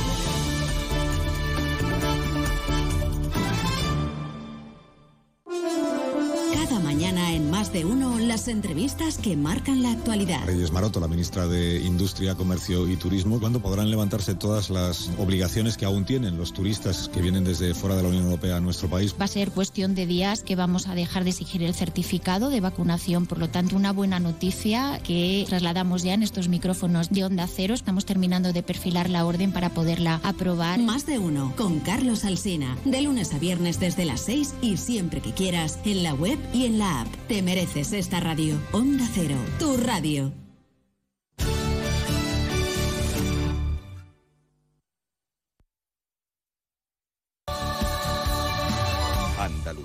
Más de Uno, las entrevistas que marcan la actualidad. Reyes Maroto, la ministra de Industria, Comercio y Turismo, ¿cuándo podrán levantarse todas las obligaciones que aún tienen los turistas que vienen desde fuera de la Unión Europea a nuestro país? Va a ser cuestión de días que vamos a dejar de exigir el certificado de vacunación, por lo tanto una buena noticia que trasladamos ya en estos micrófonos de Onda Cero. Estamos terminando de perfilar la orden para poderla aprobar. Más de Uno, con Carlos Alsina, de lunes a viernes desde las 6 y siempre que quieras, en la web y en la app. Te mereces esta radio. Onda Cero, tu radio.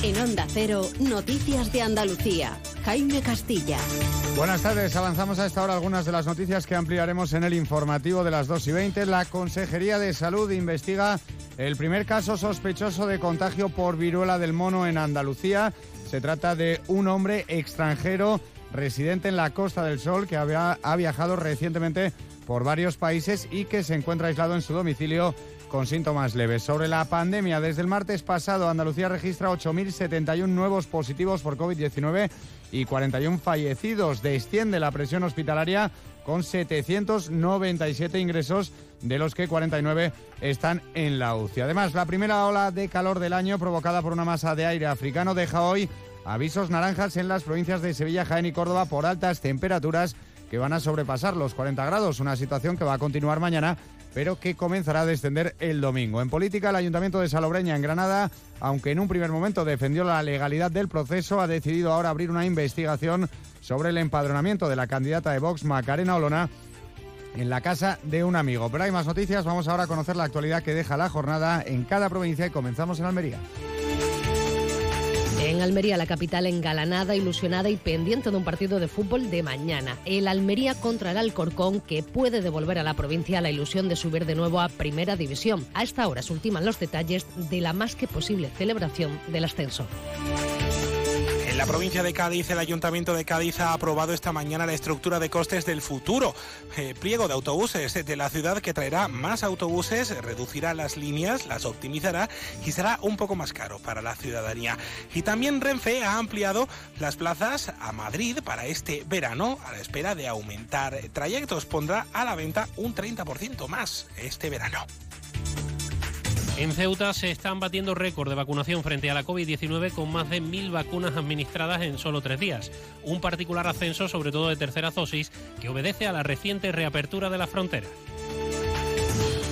En Onda Cero, Noticias de Andalucía. Jaime Castilla. Buenas tardes, avanzamos a esta hora algunas de las noticias que ampliaremos en el informativo de las 2 y 20. La Consejería de Salud investiga el primer caso sospechoso de contagio por viruela del mono en Andalucía. Se trata de un hombre extranjero residente en la Costa del Sol que ha viajado recientemente por varios países y que se encuentra aislado en su domicilio con síntomas leves. Sobre la pandemia, desde el martes pasado, Andalucía registra 8.071 nuevos positivos por COVID-19 y 41 fallecidos. Desciende la presión hospitalaria con 797 ingresos, de los que 49 están en la UCI. Además, la primera ola de calor del año provocada por una masa de aire africano deja hoy avisos naranjas en las provincias de Sevilla, Jaén y Córdoba por altas temperaturas que van a sobrepasar los 40 grados, una situación que va a continuar mañana pero que comenzará a descender el domingo. En política, el Ayuntamiento de Salobreña, en Granada, aunque en un primer momento defendió la legalidad del proceso, ha decidido ahora abrir una investigación sobre el empadronamiento de la candidata de Vox, Macarena Olona, en la casa de un amigo. Pero hay más noticias, vamos ahora a conocer la actualidad que deja la jornada en cada provincia y comenzamos en Almería. En Almería, la capital engalanada, ilusionada y pendiente de un partido de fútbol de mañana. El Almería contra el Alcorcón, que puede devolver a la provincia la ilusión de subir de nuevo a Primera División. A esta hora se ultiman los detalles de la más que posible celebración del ascenso. La provincia de Cádiz, el Ayuntamiento de Cádiz ha aprobado esta mañana la estructura de costes del futuro. Eh, pliego de autobuses de la ciudad que traerá más autobuses, reducirá las líneas, las optimizará y será un poco más caro para la ciudadanía. Y también Renfe ha ampliado las plazas a Madrid para este verano a la espera de aumentar trayectos. Pondrá a la venta un 30% más este verano. En Ceuta se están batiendo récord de vacunación frente a la COVID-19 con más de mil vacunas administradas en solo tres días. Un particular ascenso, sobre todo de tercera dosis, que obedece a la reciente reapertura de la frontera.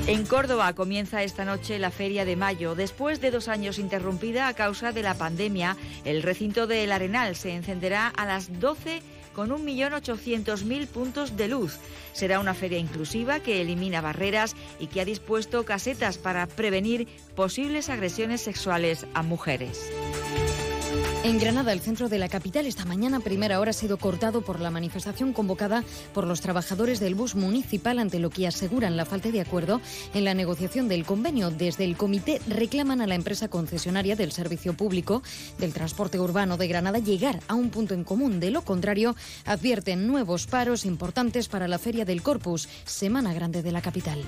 En Córdoba comienza esta noche la Feria de Mayo. Después de dos años interrumpida a causa de la pandemia, el recinto del Arenal se encenderá a las 12 con 1.800.000 puntos de luz. Será una feria inclusiva que elimina barreras y que ha dispuesto casetas para prevenir posibles agresiones sexuales a mujeres. En Granada, el centro de la capital, esta mañana primera hora ha sido cortado por la manifestación convocada por los trabajadores del bus municipal ante lo que aseguran la falta de acuerdo en la negociación del convenio. Desde el comité reclaman a la empresa concesionaria del servicio público del transporte urbano de Granada llegar a un punto en común. De lo contrario, advierten nuevos paros importantes para la Feria del Corpus, Semana Grande de la capital.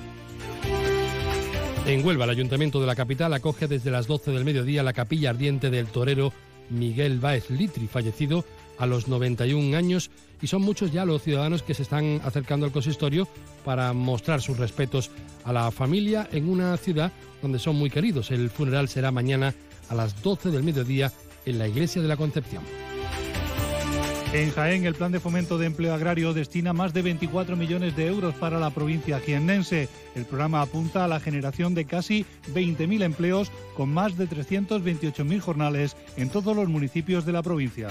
En Huelva, el Ayuntamiento de la capital acoge desde las 12 del mediodía la capilla ardiente del torero Miguel Báez Litri, fallecido a los 91 años, y son muchos ya los ciudadanos que se están acercando al consistorio para mostrar sus respetos a la familia en una ciudad donde son muy queridos. El funeral será mañana a las 12 del mediodía en la Iglesia de la Concepción. En Jaén, el Plan de Fomento de Empleo Agrario destina más de 24 millones de euros para la provincia jiennense. El programa apunta a la generación de casi 20.000 empleos con más de 328.000 jornales en todos los municipios de la provincia.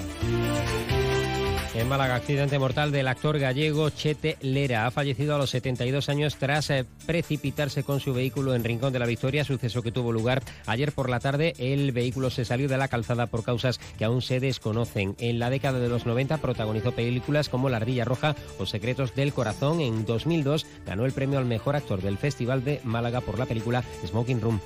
En Málaga, accidente mortal del actor gallego Chete Lera. Ha fallecido a los 72 años tras eh, precipitarse con su vehículo en Rincón de la Victoria, suceso que tuvo lugar ayer por la tarde. El vehículo se salió de la calzada por causas que aún se desconocen. En la década de los 90 protagonizó películas como La Ardilla Roja o Secretos del Corazón. En 2002 ganó el premio al mejor actor del Festival de Málaga por la película Smoking Room.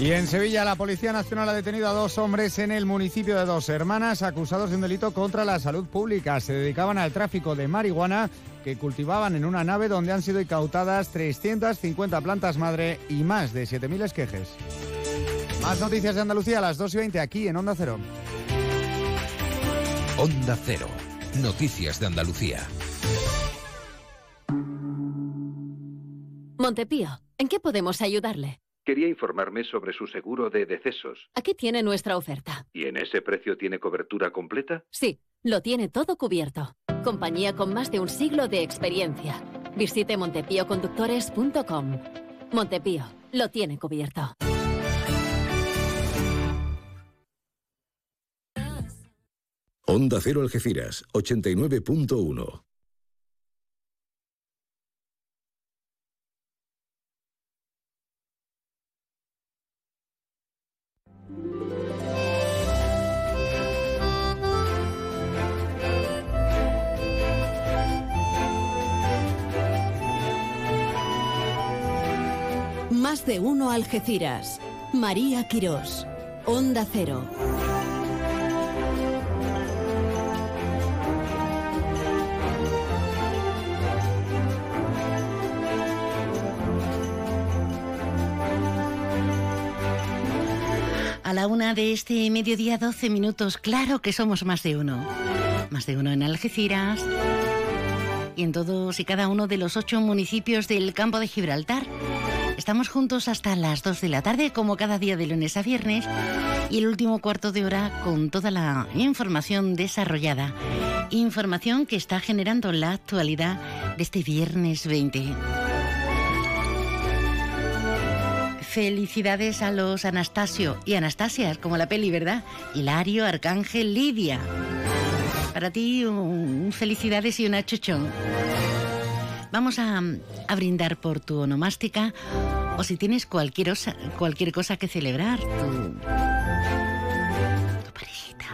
Y en Sevilla, la Policía Nacional ha detenido a dos hombres en el municipio de Dos Hermanas acusados de un delito contra la salud pública. Se dedicaban al tráfico de marihuana que cultivaban en una nave donde han sido incautadas 350 plantas madre y más de 7.000 esquejes. Más noticias de Andalucía a las 2 y 20 aquí en Onda Cero. Onda Cero. Noticias de Andalucía. Montepío, ¿en qué podemos ayudarle? Quería informarme sobre su seguro de decesos. Aquí tiene nuestra oferta. ¿Y en ese precio tiene cobertura completa? Sí, lo tiene todo cubierto. Compañía con más de un siglo de experiencia. Visite montepíoconductores.com. Montepío, lo tiene cubierto. Onda Cero Algeciras, 89.1. Más de uno Algeciras. María Quirós. Onda Cero. A la una de este mediodía, 12 minutos. Claro que somos más de uno. Más de uno en Algeciras y en todos y cada uno de los ocho municipios del campo de Gibraltar. Estamos juntos hasta las 2 de la tarde, como cada día de lunes a viernes, y el último cuarto de hora con toda la información desarrollada. Información que está generando la actualidad de este viernes 20. Felicidades a los Anastasio y Anastasias, como la peli, ¿verdad? Hilario, Arcángel, Lidia. Para ti, un felicidades y una chuchón. Vamos a, a, brindar por tu onomástica o si tienes cualquier, cualquier cosa que celebrar, tu, tu parejita,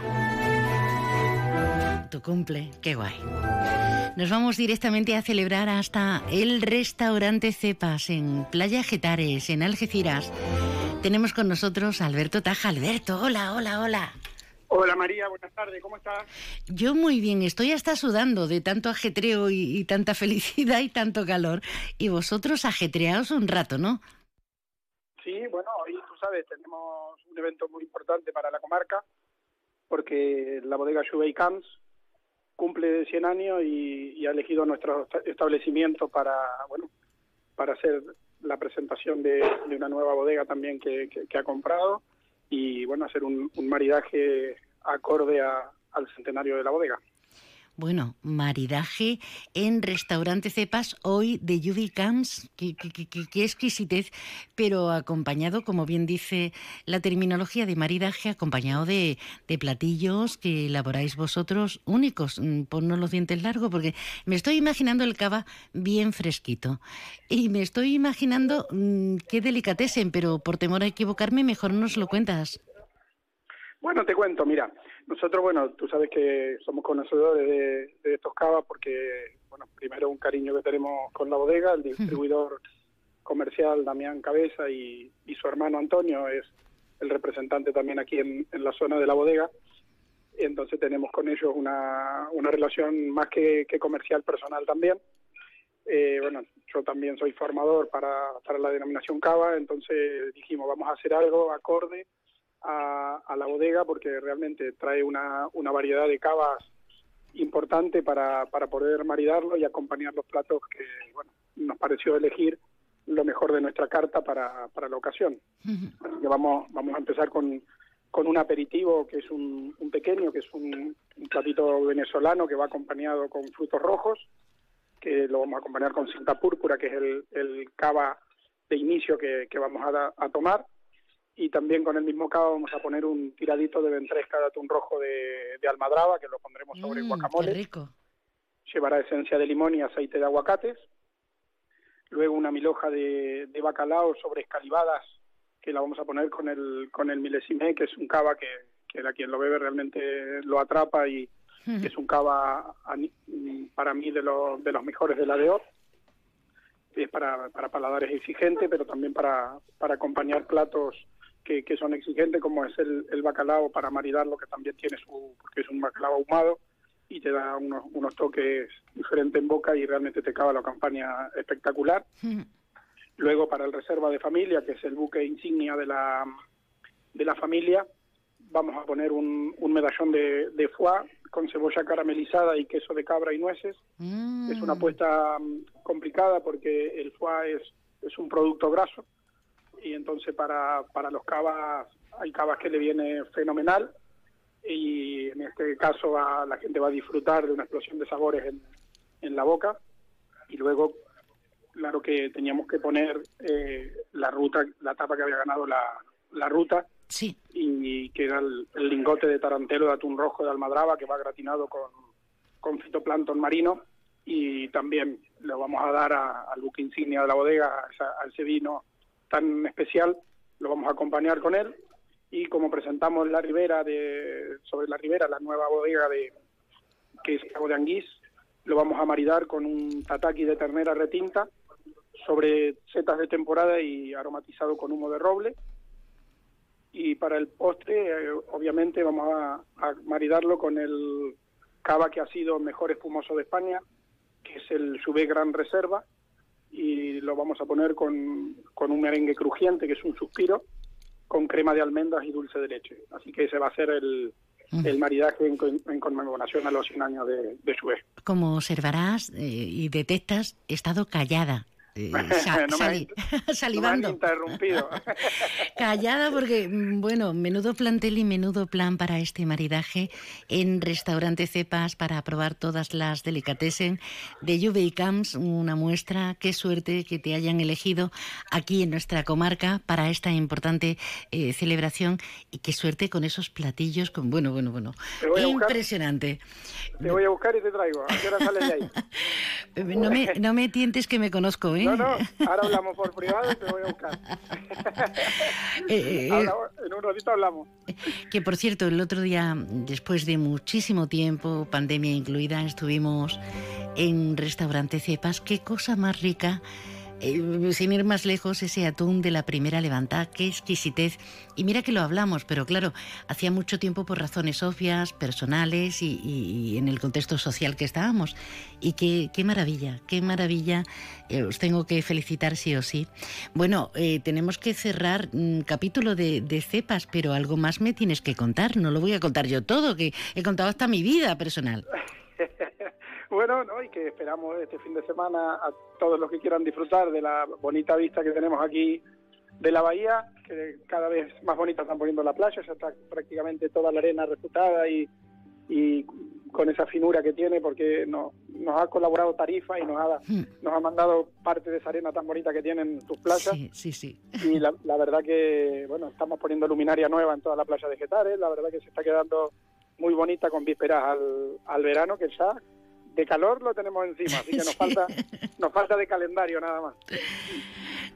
tu cumple, qué guay. Nos vamos directamente a celebrar hasta el restaurante Cepas en Playa Getares, en Algeciras. Tenemos con nosotros a Alberto Taja. Alberto, hola, hola, hola. Hola María, buenas tardes, ¿cómo estás? Yo muy bien, estoy hasta sudando de tanto ajetreo y, y, tanta felicidad y tanto calor. Y vosotros ajetreaos un rato, ¿no? Sí, bueno, hoy tú sabes, tenemos un evento muy importante para la comarca, porque la bodega Chubey Camps cumple 100 años y, y, ha elegido nuestro establecimiento para, bueno, para hacer la presentación de, de una nueva bodega también que, que, que ha comprado y bueno, hacer un, un maridaje acorde al centenario de la bodega. Bueno, maridaje en Restaurante Cepas, hoy de Judy Camps, qué, qué, qué, qué, exquisitez, pero acompañado, como bien dice la terminología de maridaje, acompañado de, de platillos que elaboráis vosotros únicos. Ponnos los dientes largos, porque me estoy imaginando el cava bien fresquito. Y me estoy imaginando mmm, qué delicatesen, pero por temor a equivocarme, mejor nos lo cuentas. Bueno, te cuento, mira, nosotros, bueno, tú sabes que somos conocedores de, de estos cavas porque, bueno, primero un cariño que tenemos con la bodega, el distribuidor comercial Damián Cabeza y, y su hermano Antonio es el representante también aquí en, en la zona de la bodega. Entonces tenemos con ellos una, una relación más que, que comercial personal también. Eh, bueno, yo también soy formador para, para la denominación Cava, entonces dijimos, vamos a hacer algo acorde a, a la bodega porque realmente trae una, una variedad de cavas importante para, para poder maridarlo y acompañar los platos que bueno, nos pareció elegir lo mejor de nuestra carta para, para la ocasión. Así que vamos, vamos a empezar con, con un aperitivo que es un, un pequeño, que es un, un platito venezolano que va acompañado con frutos rojos, que lo vamos a acompañar con cinta púrpura, que es el, el cava de inicio que, que vamos a, da- a tomar. Y también con el mismo cava vamos a poner un tiradito de ventresca de atún rojo de, de almadraba, que lo pondremos sobre Mm, guacamole. qué rico. Llevará esencia de limón y aceite de aguacates. Luego una miloja de, de bacalao sobre escalivadas, que la vamos a poner con el, con el milesimé, que es un cava que, que a quien lo bebe realmente lo atrapa y es un cava para mí de, los de los mejores de la de Es para, para paladares exigentes, pero también para, para acompañar platos que, que son exigentes, como es el, el bacalao para maridarlo, que también tiene su, porque es un bacalao ahumado y te da unos, unos toques diferentes en boca y realmente te acaba la campaña espectacular. Luego para el reserva de familia, que es el buque insignia de la, de la familia, vamos a poner un, un medallón de, de foie con cebolla caramelizada y queso de cabra y nueces. Es una apuesta mm, complicada porque el foie es, es un producto graso y entonces para, para los cavas hay cavas que le viene fenomenal y en este caso va- la gente va a disfrutar de una explosión de sabores en, en la boca. Y luego claro que teníamos que poner eh, la ruta la tapa que había ganado la, la ruta. Sí. y que era el, el lingote de tarantelo de atún rojo de almadraba que va gratinado con, con fitoplancton marino. Y también le vamos a dar a- al buque insignia de la bodega a, a ese vino tan especial lo vamos a acompañar con él. Y como presentamos la ribera de sobre la ribera la nueva bodega de que es Cabo de Anguís lo vamos a maridar con un tataki de ternera retinta sobre setas de temporada y aromatizado con humo de roble. Y para el postre eh, obviamente vamos a, a maridarlo con el cava que ha sido mejor espumoso de España que es el Subé Gran Reserva y lo vamos a poner con, con un merengue crujiente que es un suspiro con crema de almendras y dulce de leche. Así que ese va a ser el, el maridaje en, con- en conmemoración a los 100 años de, de Subé Como observarás eh, y detectas, he estado callada. Eh, sa- No me sali- han- salivando. No me han interrumpido. Callada porque, mm, bueno, menudo plantel y menudo plan para este maridaje en Restaurante Cepas para probar todas las delicatessen de Juve y Camps, una muestra. Qué suerte que te hayan elegido aquí en nuestra comarca para esta importante eh, celebración y qué suerte con esos platillos, con bueno, bueno, bueno, Te voy a buscar. impresionante. te voy a buscar y te traigo ¿a qué hora sales de ahí? No me, no me tientes que me conozco, ¿eh? No, no, ahora hablamos por privado y te voy a buscar Eh, eh, Hablamos- en un ratito hablamos Que por cierto, el otro día, después de muchísimo tiempo, pandemia incluida, estuvimos en restaurante Cepas. Qué cosa más rica. Eh, sin ir más lejos, ese atún de la primera levantada, qué exquisitez. Y mira que lo hablamos, pero claro, hacía mucho tiempo por razones obvias, personales y, y- y en el contexto social que estábamos. Y qué, qué maravilla, qué maravilla. Eh, os tengo que felicitar sí o sí. Bueno, eh, tenemos que cerrar un capítulo de, de cepas, pero algo más me tienes que contar. No lo voy a contar yo todo, que he contado hasta mi vida personal. Bueno, ¿no? y que esperamos este fin de semana a todos los que quieran disfrutar de la bonita vista que tenemos aquí de la bahía, que cada vez más bonita están poniendo la playa, ya está prácticamente toda la arena refutada y, y con esa finura que tiene porque no, nos ha colaborado Tarifa y nos ha, nos ha mandado parte de esa arena tan bonita que tienen tus playas. Sí, sí, sí. Y la, la verdad que, bueno, estamos poniendo luminaria nueva en toda la playa de Getares, la verdad que se está quedando muy bonita con vísperas al, al verano, que ya de calor lo tenemos encima, así que nos falta nos falta de calendario nada más.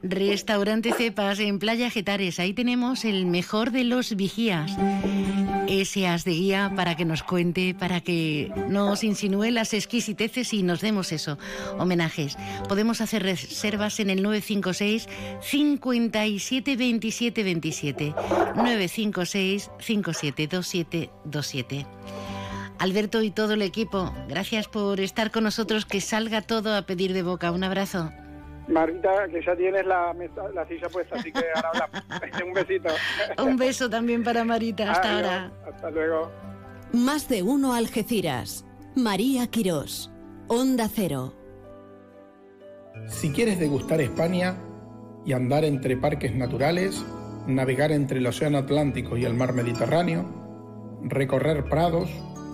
Restaurante Cepas en Playa Getares. Ahí tenemos el mejor de los vigías. que seas de guía para que nos cuente, para que nos insinúe las exquisiteces y nos demos eso, homenajes. Podemos hacer reservas en el 956 57 27 27 956 57 27 27. Alberto y todo el equipo, gracias por estar con nosotros, que salga todo a pedir de boca. Un abrazo. Marita, que ya tienes la, mesa, la silla puesta, así que ahora hablamos. Un besito. Un beso también para Marita. Hasta ahora. Hasta luego. Más de uno Algeciras. María Quirós. Onda Cero. Si quieres degustar España y andar entre parques naturales, navegar entre el Océano Atlántico y el Mar Mediterráneo, recorrer prados,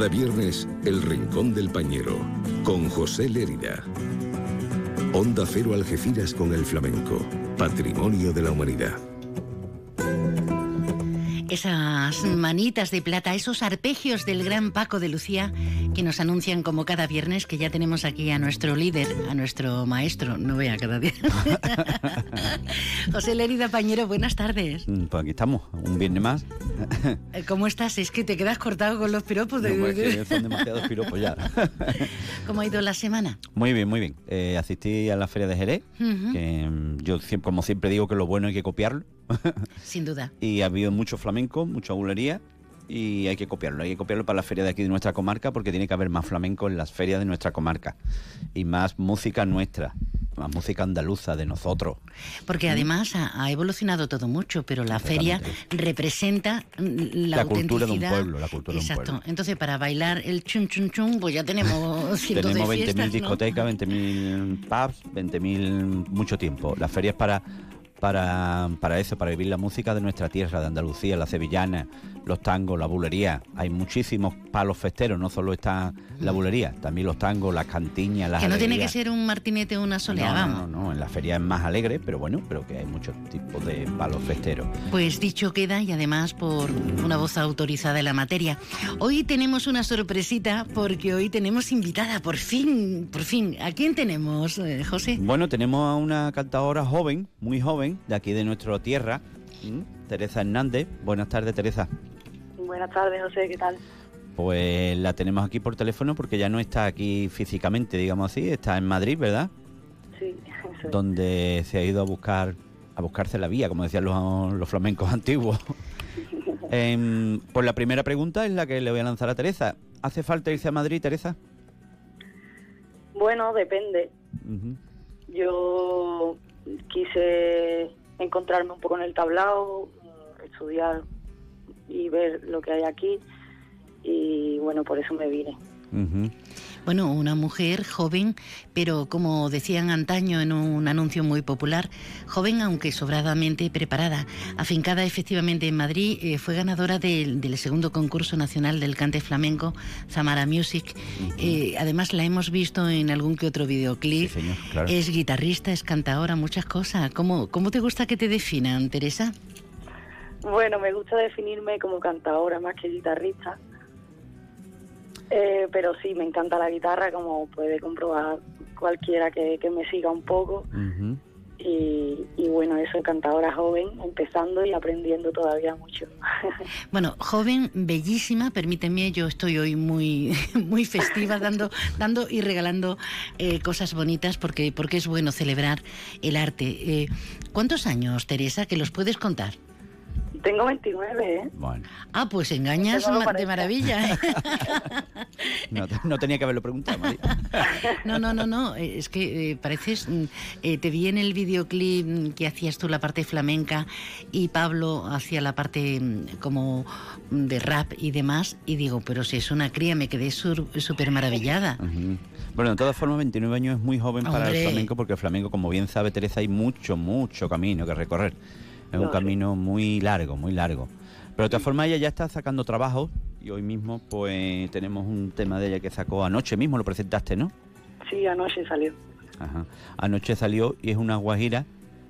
Cada viernes, El Rincón del Pañero, con José Lérida. Onda Cero Algeciras con el flamenco, patrimonio de la humanidad. Esas manitas de plata, esos arpegios del gran Paco de Lucía que nos anuncian como cada viernes que ya tenemos aquí a nuestro líder, a nuestro maestro, no vea cada día. José Lérida Pañero, buenas tardes. Pues aquí estamos, un viernes más. Eh, ¿Cómo estás? Es que te quedas cortado con los piropos. De... No, es que son demasiados piropos ya. ¿Cómo ha ido la semana? Muy bien, muy bien. Eh, asistí a la feria de Jerez, uh -huh. que mm, yo como siempre digo que lo bueno hay que copiarlo. Sin duda. Y ha habido mucho flamenco, mucha bulería y hay que copiarlo, hay que copiarlo para la feria de aquí de nuestra comarca porque tiene que haber más flamenco en las ferias de nuestra comarca y más música nuestra, más música andaluza de nosotros. Porque además ha, evolucionado todo mucho, pero la feria representa la, la cultura de un pueblo, la cultura Exacto. de un pueblo. Entonces, para bailar el chun chun chun, pues ya tenemos cientos Tenemos de 20.000 fiestas, ¿no? discotecas, 20.000 pubs, 20.000 mucho tiempo. La feria es para para, para eso, para vivir la música de nuestra tierra, de Andalucía, la sevillana, los tangos, la bulería. Hay muchísimos palos festeros, no solo está la bulería, también los tangos, las cantiñas, las Que no tiene que ser un martinete o una solea, no, vamos. no, no, no, en la feria es más alegre, pero bueno, pero que hay muchos tipos de palos festeros. Pues dicho queda y además por una voz autorizada en la materia. Hoy tenemos una sorpresita porque hoy tenemos invitada, por fin, por fin. ¿A quién tenemos, eh, José? Bueno, tenemos a una cantadora joven, muy joven, de aquí de nuestra tierra, ¿m? Teresa Hernández. Buenas tardes, Teresa. Buenas tardes, José, ¿qué tal? Pues la tenemos aquí por teléfono porque ya no está aquí físicamente, digamos así, está en Madrid, ¿verdad? Sí, eso es. Donde se ha ido a buscar a buscarse la vía, como decían los, los flamencos antiguos. Em, pues la primera pregunta es la que le voy a lanzar a Teresa. ¿Hace falta irse a Madrid, Teresa? Bueno, depende. Yo quise encontrarme un poco en el tablao, mm, estudiar y ver lo que hay aquí y bueno, por eso me vine. Bueno, una mujer joven, pero como decían antaño en un anuncio muy popular, joven aunque sobradamente preparada, afincada efectivamente en Madrid, eh, fue ganadora del, del segundo concurso nacional del cante flamenco, Zamara Music. Eh, además la hemos visto en algún que otro videoclip. claro. Es guitarrista, es cantadora, muchas cosas. ¿Cómo, ¿Cómo te gusta que te definan, Teresa? Bueno, me gusta definirme como cantadora más que guitarrista. Eh, pero sí, me encanta la guitarra, como puede comprobar cualquiera que, que me siga un poco. Y bueno, eso, cantadora joven, empezando y aprendiendo todavía mucho. Bueno, joven, bellísima, permíteme, yo estoy hoy muy, muy festiva, dando, dando y regalando eh, cosas bonitas porque, porque es bueno celebrar el arte. Eh, ¿Cuántos años, Teresa, que los puedes contar? Tengo 29, ¿eh? Bueno, Ah, pues engañas Tengo ma- de maravilla. ¿eh? no, te- no tenía que haberlo preguntado, María. No, no, no, no, eh, es que eh, pareces, mm, eh, te vi en el videoclip mm, que hacías tú la parte flamenca y Pablo hacía la parte mm, como de rap y demás y digo, pero si es una cría, me quedé sur- súper maravillada. Ujú. Bueno, de todas formas, 29 años es muy joven para el flamenco, porque el flamenco, como bien sabe Teresa, hay mucho, mucho camino que recorrer. Es un No, camino muy largo, muy largo. Pero de todas formas, ella ya está sacando trabajo y hoy mismo, pues, tenemos un tema de ella que sacó anoche mismo, lo presentaste, ¿no? Sí, anoche salió. Ajá. Anoche salió y es una guajira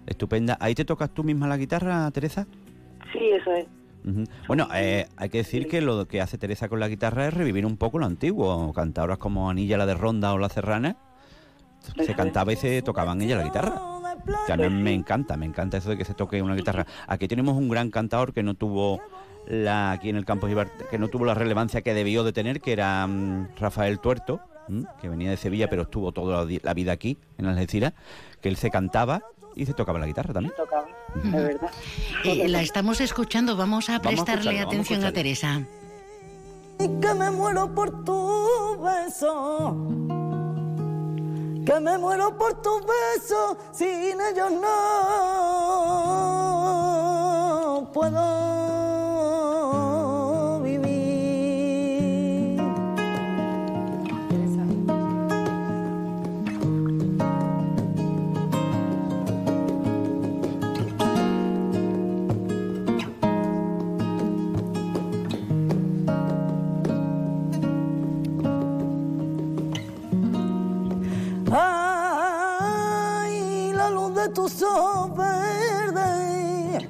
estupenda. ¿Ahí te tocas tú misma la guitarra, Teresa? Sí, eso es. Bueno, eh, hay que decir que lo que hace Teresa con la guitarra es revivir un poco lo antiguo. Cantadoras como Anilla la de Ronda o La Serrana, se cantaba y se tocaban ella la guitarra. Que a mí me encanta, me encanta eso de que se toque una guitarra. Aquí tenemos un gran cantador que no tuvo la aquí en el campo que no tuvo la relevancia que debió de tener, que era mm, Rafael Tuerto, mm, que venía de Sevilla pero estuvo toda la, la vida aquí en Algeciras, que él se cantaba y se tocaba la guitarra también. Tocaba, es verdad. Eh, la estamos escuchando, vamos a Vamos a prestarle a atención a escucharla. Teresa. que me muero por tu beso. Que me muero por tus besos, sin ellos no puedo de tus ojos verdes.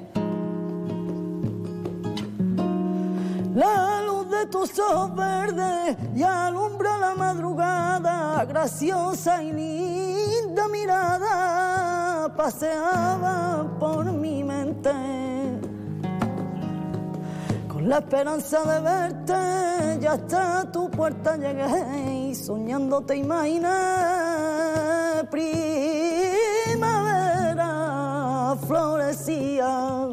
La luz de tus ojos verdes y alumbra la madrugada, graciosa y linda mirada, paseaba por mi mente. Con la esperanza de verte, ya hasta tu puerta llegué y soñando te imaginé florecía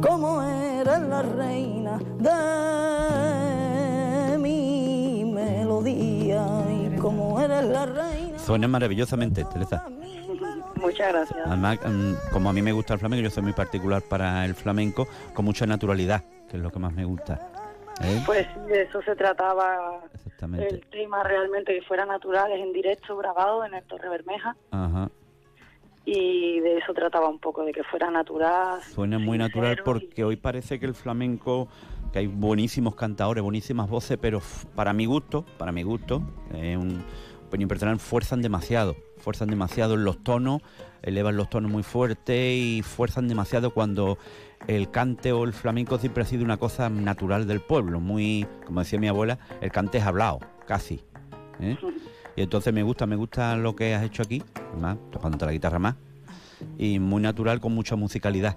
como eres la reina de mi melodía y como eres la reina Suena maravillosamente, Teresa. Muchas gracias. Además, mm, como a mí me gusta el flamenco, yo soy muy particular para el flamenco, con mucha naturalidad, que es lo que más me gusta. ¿eh? Pues sí, de eso se trataba Exactamente. el tema realmente, que fuera naturales en directo, grabado en el Torre Bermeja. Ajá. Y de eso trataba un poco, de que fuera natural. Suena muy natural porque hoy parece que el flamenco, que hay buenísimos cantadores, buenísimas voces, pero para mi gusto, para mi gusto, es un opinión personal, fuerzan demasiado, fuerzan demasiado en los tonos, elevan los tonos muy fuertes y fuerzan demasiado cuando el cante o el flamenco siempre ha sido una cosa natural del pueblo, muy, como decía mi abuela, el cante es hablado, casi. ¿eh? Y entonces me gusta, me gusta lo que has hecho aquí, además, tocándote la guitarra más, y muy natural con mucha musicalidad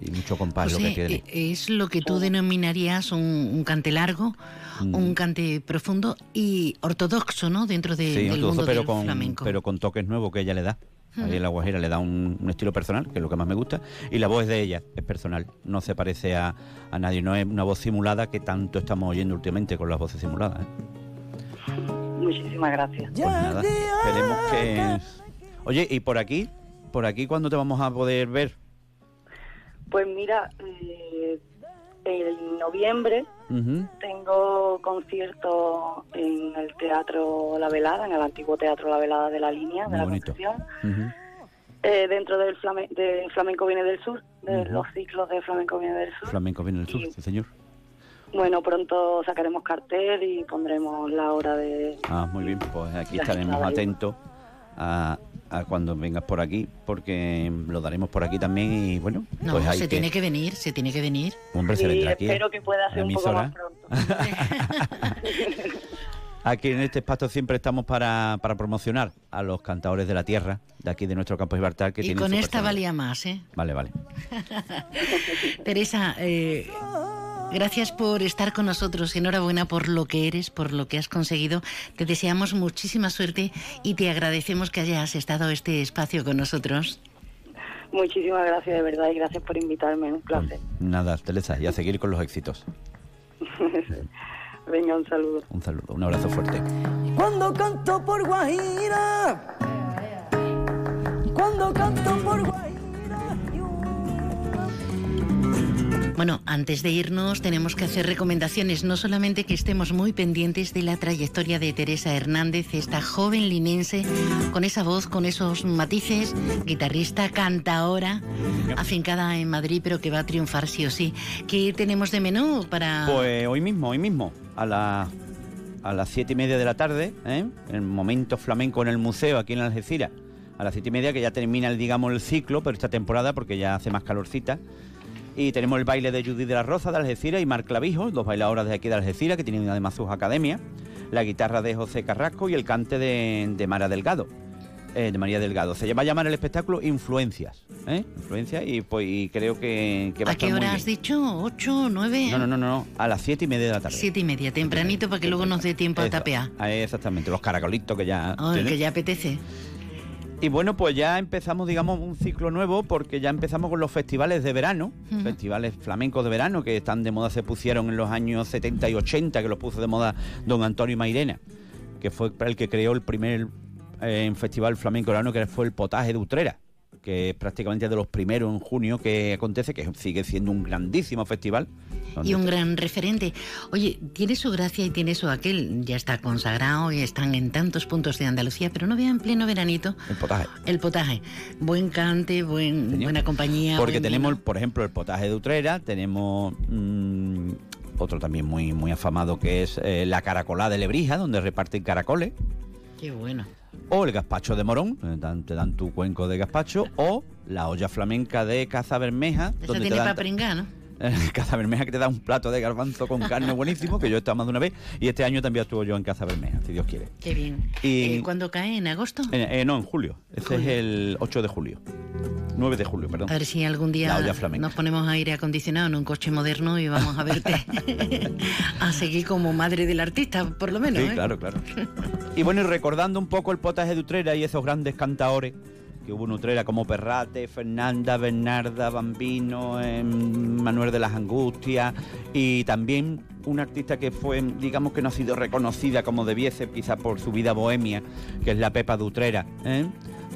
y mucho compás lo que tiene. eh, es lo que tú denominarías un, un cante largo, Mm. un cante profundo y ortodoxo, ¿no? Dentro de- Sí, del ortodoxo, mundo pero del con, flamenco. pero con toques nuevos que ella le da. Ahí Mm. en la guajira le da un, un estilo personal, que es lo que más me gusta, y la voz es de ella, es personal, no se parece a, a nadie, no es una voz simulada que tanto estamos oyendo últimamente con las voces simuladas. ¿eh? Muchísimas gracias. Pues nada, esperemos que... Oye, y por aquí, por aquí, ¿cuándo te vamos a poder ver? Pues mira, eh, en noviembre tengo concierto en el Teatro La Velada, en el antiguo Teatro La Velada de la Línea, de la bonito. Concepción, eh, dentro del flame- de Flamenco Viene del Sur, de los ciclos de Flamenco Viene del Sur. Flamenco viene del sur, sí, señor. Bueno, pronto sacaremos cartel y pondremos la hora de... Ah, muy bien, pues aquí estaremos atentos a, a cuando vengas por aquí, porque lo daremos por aquí también y bueno, No, pues hay se que... tiene que venir, se tiene que venir. Hombre, se Sí, vendrá aquí. espero que pueda ser un poco más emisora. Aquí en este espacio siempre estamos para, para promocionar a los cantadores de la tierra, de aquí de nuestro campo de Gibraltar. Que y tienen con esta personalidad. valía más, ¿eh? Vale, vale. Teresa, eh, gracias por estar con nosotros. Enhorabuena por lo que eres, por lo que has conseguido. Te deseamos muchísima suerte y te agradecemos que hayas estado este espacio con nosotros. Muchísimas gracias, de verdad, y gracias por invitarme, un placer. Nada, Teresa, y a seguir con los éxitos. Venga, un saludo. Un saludo, un abrazo fuerte. Cuando canto por Guajira, cuando canto por Guajira. Bueno, antes de irnos tenemos que hacer recomendaciones, no solamente que estemos muy pendientes de la trayectoria de Teresa Hernández, esta joven linense, con esa voz, con esos matices, guitarrista, cantaora, afincada en Madrid, pero que va a triunfar sí o sí. ¿Qué tenemos de menú para...? Pues hoy mismo, hoy mismo, a las a las siete y media de la tarde, ¿eh? el momento flamenco en el museo aquí en Algeciras, a las siete y media que ya termina el digamos el ciclo, pero esta temporada porque ya hace más calorcita. Y tenemos el baile de Judith de la Roza de Algeciras y Marc Clavijo, dos bailadoras de aquí de Algeciras que tienen además sus academias, la guitarra de José Carrasco y el cante de, de Mara Delgado. eh, de María Delgado. Se va a llamar el espectáculo Influencias. ¿eh? Influencias y pues y creo que, que va a, ¿A qué hora has dicho? ¿Ocho, nueve? No, no, no, no, a las siete y media de la tarde. Siete y media, tempranito, para que luego nos dé tiempo a tapear. ah, Exactamente, los caracolitos que ya. Oh, el que ya apetece. Y bueno, pues ya empezamos, digamos, un ciclo nuevo porque ya empezamos con los festivales de verano, festivales flamencos de verano que están de moda, se pusieron en los años 70 y 80, que los puso de moda don Antonio Mairena, que fue el que creó el primer eh, festival flamenco de verano, que fue el Potaje de Utrera que es prácticamente de los primeros en junio que acontece, que sigue siendo un grandísimo festival. Y un gran referente. Oye, tiene su gracia y tiene su aquel. Ya está consagrado y están en tantos puntos de Andalucía, pero no vea en pleno veranito El potaje. el potaje. Buen cante, buen, buena compañía. Porque buen tenemos, vino. por ejemplo, el potaje de Utrera, tenemos mm, otro también muy, muy afamado que es eh, la caracolada de Lebrija, donde reparten caracoles, Qué bueno. O el gazpacho de Morón, te dan, te dan tu cuenco de gazpacho, o la olla flamenca de Caza Bermeja, Eso donde tiene para pringar, ¿no? Caza Bermeja que te da un plato de garbanzo con carne buenísimo, que yo he estado más de una vez, y este año también estuvo yo en Caza Bermeja, si Dios quiere. Qué bien. Y- Eh, ¿Cuándo cae? ¿En agosto? Eh, eh, no, en julio. Ese es el 8 de julio. 9 de julio, perdón. A ver si algún día nos ponemos aire acondicionado en un coche moderno y vamos a verte a seguir como madre del artista, por lo menos. Sí, ¿eh? claro, claro. Y bueno, y recordando un poco el potaje de Utrera y esos grandes cantaores que hubo en Utrera, como Perrate, Fernanda, Bernarda, Bambino, em, Manuel de las Angustias, y también una artista que fue, digamos que no ha sido reconocida como debiese, quizá por su vida bohemia, que es la Pepa de Utrera. ¿eh?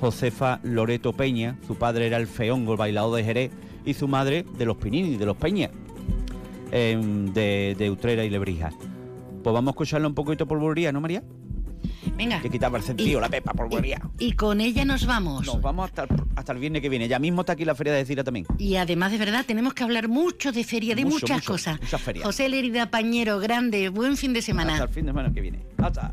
Josefa Loreto Peña, su padre era el Feongo, el bailador de Jerez, y su madre de los Pinini, de los Peña, em, de, de Utrera y Lebrija. Pues vamos a escucharla un poquito por bulería, ¿no, María? Venga. Que quitaba el sentido, la pepa por bulería. Y con ella nos vamos. Nos vamos hasta el, hasta el viernes que viene. Ya mismo está aquí la Feria de Cira también. Y además, de verdad, tenemos que hablar mucho de feria, de Mucho, muchas mucho, cosas. muchas ferias. José Lerida Pañero, grande, buen fin de semana. Hasta el fin de semana que viene. Hasta.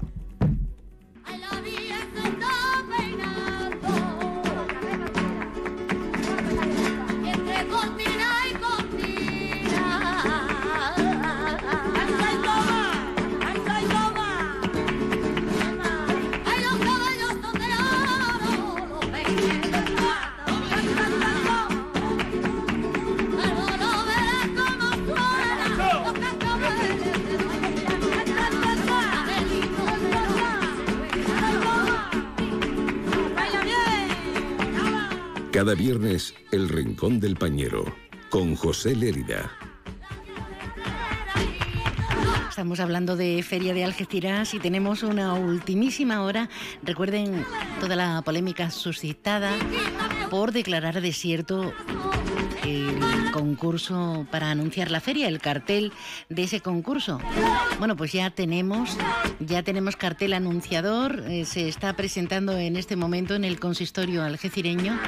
Cada viernes, El Rincón del Pañero, con José Lérida. Estamos hablando de Feria de Algeciras y tenemos una ultimísima hora. Recuerden toda la polémica suscitada por declarar desierto el concurso para anunciar la feria, el cartel de ese concurso. Bueno, pues ya tenemos, ya tenemos cartel anunciador, eh, se está presentando en este momento en el consistorio algecireño.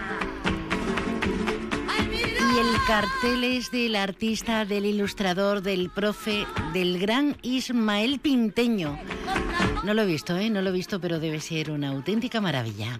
Y el cartel es del artista, del ilustrador, del profe, del gran Ismael Pinteño. No lo he visto, ¿eh? No lo he visto, pero debe ser una auténtica maravilla.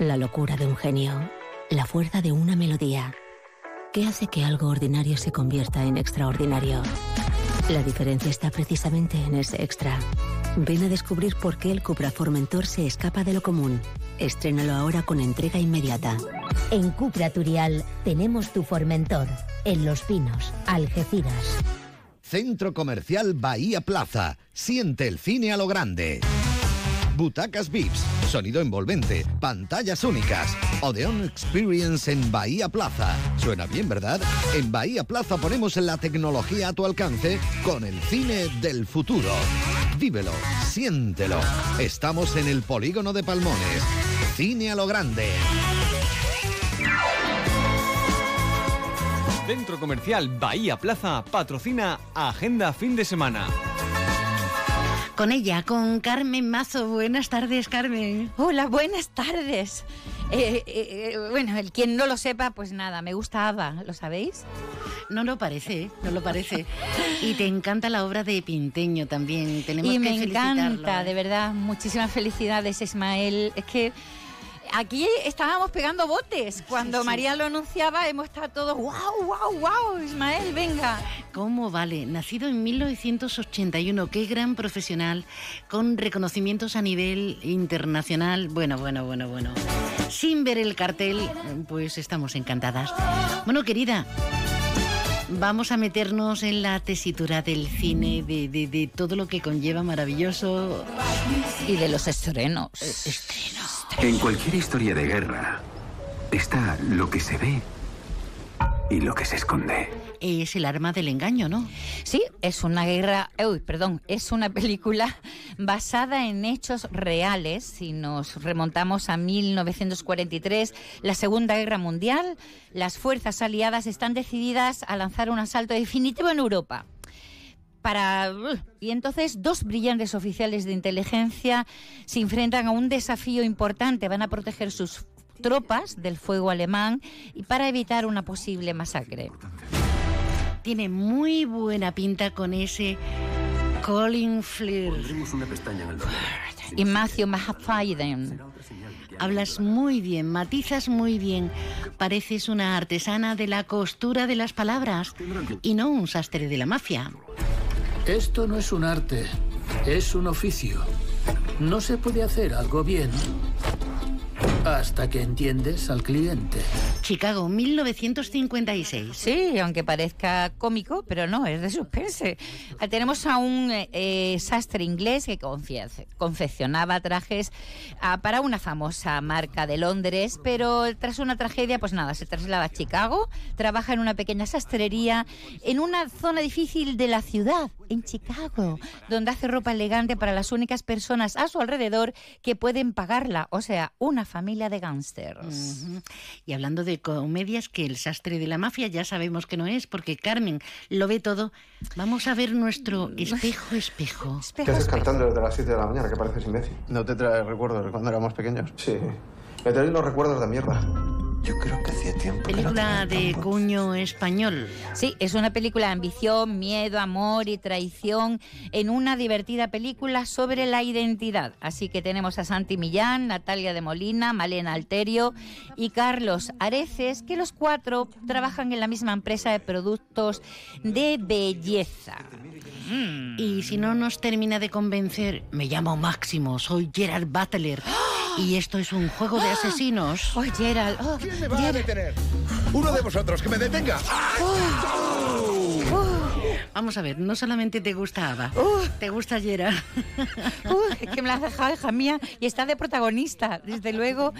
la locura de un genio, la fuerza de una melodía. ¿Qué hace que algo ordinario se convierta en extraordinario? La diferencia está precisamente en ese extra. Ven a descubrir por qué el Cupra Formentor se escapa de lo común. Estrénalo ahora con entrega inmediata. En Cupra Turial tenemos tu Formentor, en Los Pinos, Algeciras. Centro Comercial Bahía Plaza. Siente el cine a lo grande. Butacas VIPS, sonido envolvente, pantallas únicas. Odeon Experience en Bahía Plaza. Suena bien, ¿verdad? En Bahía Plaza ponemos la tecnología a tu alcance con el cine del futuro. Vívelo, siéntelo. Estamos en el polígono de Palmones. Cine a lo grande. Centro Comercial Bahía Plaza patrocina Agenda Fin de Semana. Con ella, con Carmen Mazo. Buenas tardes, Carmen. Hola, buenas tardes. Eh, eh, eh, bueno, el quien no lo sepa, pues nada, me gusta Ava, ¿lo sabéis? No lo parece, no lo parece. Y te encanta la obra de Pinteño también. Tenemos y que me felicitarlo, encanta, de verdad. Muchísimas felicidades, Ismael. Es que aquí estábamos pegando botes. Cuando María lo anunciaba, hemos estado todos, wow, wow, wow, Ismael, venga. ¿Cómo vale? Nacido en 1981, qué gran profesional, con reconocimientos a nivel internacional. Bueno, bueno, bueno, bueno. Sin ver el cartel, pues estamos encantadas. Bueno, querida, vamos a meternos en la tesitura del cine, de, todo lo que conlleva maravilloso. Y de los estrenos. Estrenos. En cualquier historia de guerra está lo que se ve y lo que se esconde. Es el arma del engaño, ¿no? Sí, es una guerra, uy, perdón, es una película basada en hechos reales. Si nos remontamos a 1943, la Segunda Guerra Mundial, las fuerzas aliadas están decididas a lanzar un asalto definitivo en Europa. Para y entonces dos brillantes oficiales de inteligencia se enfrentan a un desafío importante, van a proteger sus tropas del fuego alemán y para evitar una posible masacre. Tiene muy buena pinta con ese Colin Fleer. una pestaña en el y Matthew Mahafayden. Hablas muy bien, matizas muy bien. Pareces una artesana de la costura de las palabras y no un sastre de la mafia. Esto no es un arte, es un oficio. No se puede hacer algo bien hasta que entiendes al cliente. Chicago, 1956. Sí, aunque parezca cómico, pero no, es de suspense. Ah, Tenemos a un eh, eh, sastre inglés que confeccionaba trajes ah, para una famosa marca de Londres, pero tras una tragedia, pues nada, se traslada a Chicago, trabaja en una pequeña sastrería en una zona difícil de la ciudad, en Chicago, donde hace ropa elegante para las únicas personas a su alrededor que pueden pagarla, o sea, una familia de gángsters. Y hablando de comedias, que el sastre de la mafia ya sabemos que no es, porque Carmen lo ve todo. Vamos a ver nuestro espejo, espejo. ¿Qué haces cantando desde las 7 de la mañana? Que pareces imbécil. ¿No te traes recuerdos de cuando éramos pequeños? Sí. Me traes los recuerdos de mierda. Yo creo que hacía tiempo Película de cuño español. Sí, es una película de ambición, miedo, amor y traición en una divertida película sobre la identidad. Así que tenemos a Santi Millán, Natalia de Molina, Malena Alterio y Carlos Areces, que los cuatro trabajan en la misma empresa de productos de belleza. Y si no nos termina de convencer, me llamo Máximo, soy Gerard Butler. Y esto es un juego de asesinos. ¡Oh, Gerald! Oh, ¿Quién me va a detener? Uno de vosotros, que me detenga. Vamos a ver, no solamente te gusta Ava, te gusta Gerard. Uh, es que me la has dejado, hija mía, y está de protagonista, desde luego.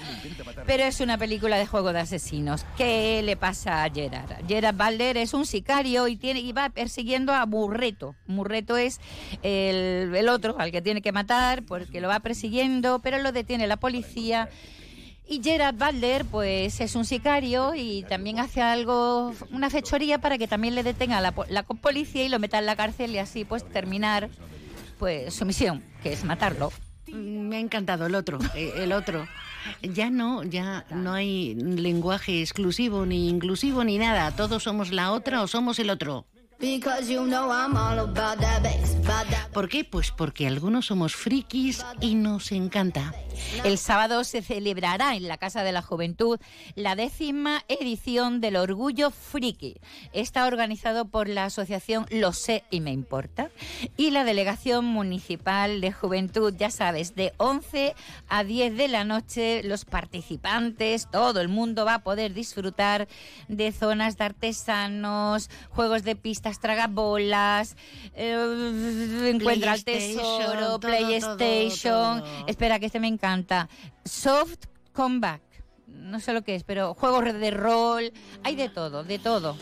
Pero es una película de juego de asesinos. ¿Qué le pasa a Gerard? Gerard Balder es un sicario y, tiene, y va persiguiendo a Murreto. Murreto es el, el otro al que tiene que matar porque lo va persiguiendo, pero lo detiene la policía. Y Gerard Butler, pues es un sicario y también hace algo, una fechoría para que también le detenga la, po- la policía y lo meta en la cárcel y así pues terminar pues su misión, que es matarlo. Mm, Me ha encantado el otro, eh, el otro. Ya no, ya no hay lenguaje exclusivo ni inclusivo ni nada. Todos somos la otra o somos el otro. ¿Por qué? Pues porque algunos somos frikis y nos encanta. El sábado se celebrará en la Casa de la Juventud la décima edición del Orgullo Friki. Está organizado por la asociación Lo sé y me importa y la Delegación Municipal de Juventud, ya sabes, de 11 a 10 de la noche los participantes, todo el mundo va a poder disfrutar de zonas de artesanos, juegos de pistas tragabolas, eh, encuentra el tesoro, todo, PlayStation. todo, todo. Espera, que este me encanta. Soft Comeback. No sé lo que es, pero juegos de rol, hay de todo, de todo.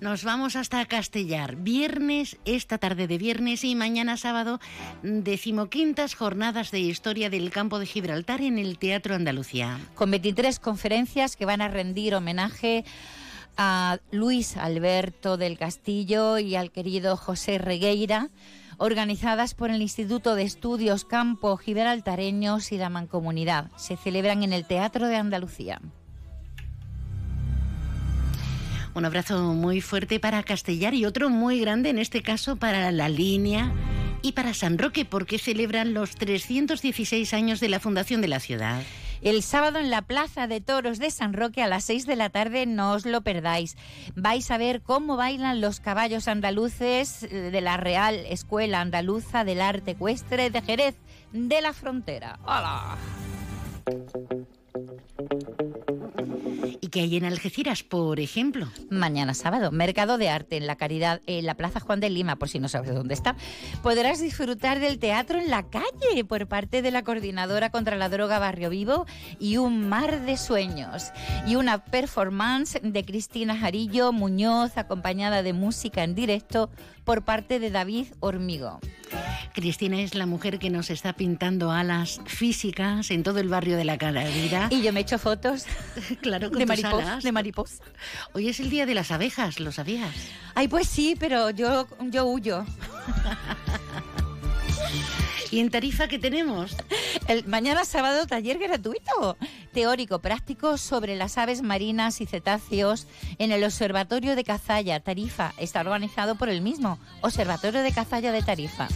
Nos vamos hasta Castellar. Viernes, esta tarde de viernes y mañana sábado, decimoquintas jornadas de historia del campo de Gibraltar en el Teatro Andalucía. Con 23 conferencias que van a rendir homenaje a Luis Alberto del Castillo y al querido José Regueira, organizadas por el Instituto de Estudios Campo Gibraltareños y la Mancomunidad. Se celebran en el Teatro de Andalucía. Un abrazo muy fuerte para Castellar y otro muy grande, en este caso para la línea y para San Roque, porque celebran los 316 años de la fundación de la ciudad. El sábado en la Plaza de Toros de San Roque a las 6 de la tarde no os lo perdáis. Vais a ver cómo bailan los caballos andaluces eh, de la Real Escuela Andaluza del Arte Ecuestre de Jerez de la Frontera. ¡Hola! ¿Y que hay en Algeciras, por ejemplo? Mañana sábado, Mercado de Arte en la Caridad, en la Plaza Juan de Lima, por si no sabes dónde está. Podrás disfrutar del teatro en la calle por parte de la Coordinadora contra la Droga Barrio Vivo y un mar de sueños. Y una performance de Cristina Jarillo Muñoz, acompañada de música en directo por parte de David Hormigo. Cristina es la mujer que nos está pintando alas físicas en todo el barrio de la Calavera. Y yo me echo fotos claro, con de tus mariposa, alas. de mariposa. Hoy es el día de las abejas, ¿lo sabías? Ay, pues sí, pero yo, yo huyo. ¿Y en Tarifa qué tenemos? El mañana sábado taller gratuito, teórico práctico sobre las aves marinas y cetáceos en el Observatorio de Cazalla, Tarifa. Está organizado por el mismo Observatorio de Cazalla de Tarifa.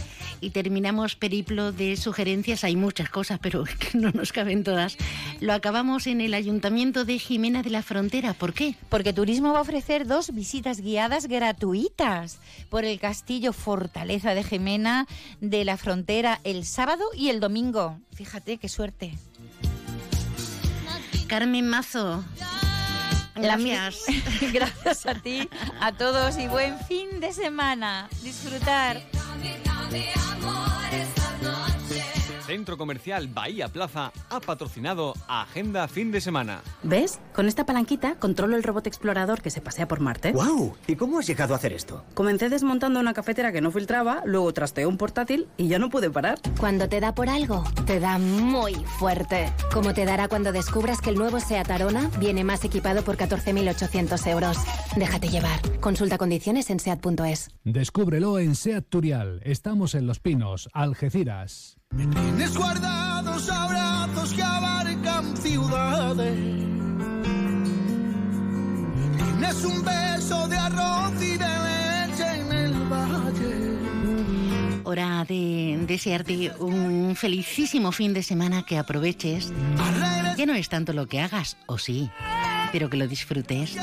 Y terminamos periplo de sugerencias. Hay muchas cosas, pero no nos caben todas. Lo acabamos en el Ayuntamiento de Jimena de la Frontera. ¿Por qué? Porque Turismo va a ofrecer dos visitas guiadas gratuitas por el Castillo Fortaleza de Jimena de la Frontera el sábado y el domingo. Fíjate qué suerte. Carmen Mazo. Gracias. Gracias a ti, a todos y buen fin de semana. Disfrutar. Centro Comercial Bahía Plaza ha patrocinado Agenda Fin de Semana. ¿Ves? Con esta palanquita controlo el robot explorador que se pasea por Marte. ¡Wow! ¿Y cómo has llegado a hacer esto? Comencé desmontando una cafetera que no filtraba, luego trasteé un portátil y ya no pude parar. Cuando te da por algo, te da muy fuerte. Como te dará cuando descubras que el nuevo SEAT Arona viene más equipado por 14.800 euros. Déjate llevar. Consulta condiciones en SEAT.es. Descúbrelo en SEAT Turial. Estamos en Los Pinos, Algeciras. Tienes guardados abrazos que abarcan ciudades. Tienes un beso de arroz y de leche en el valle. Hora de desearte un felicísimo fin de semana que aproveches. Ya no es tanto lo que hagas, o sí, pero que lo disfrutes.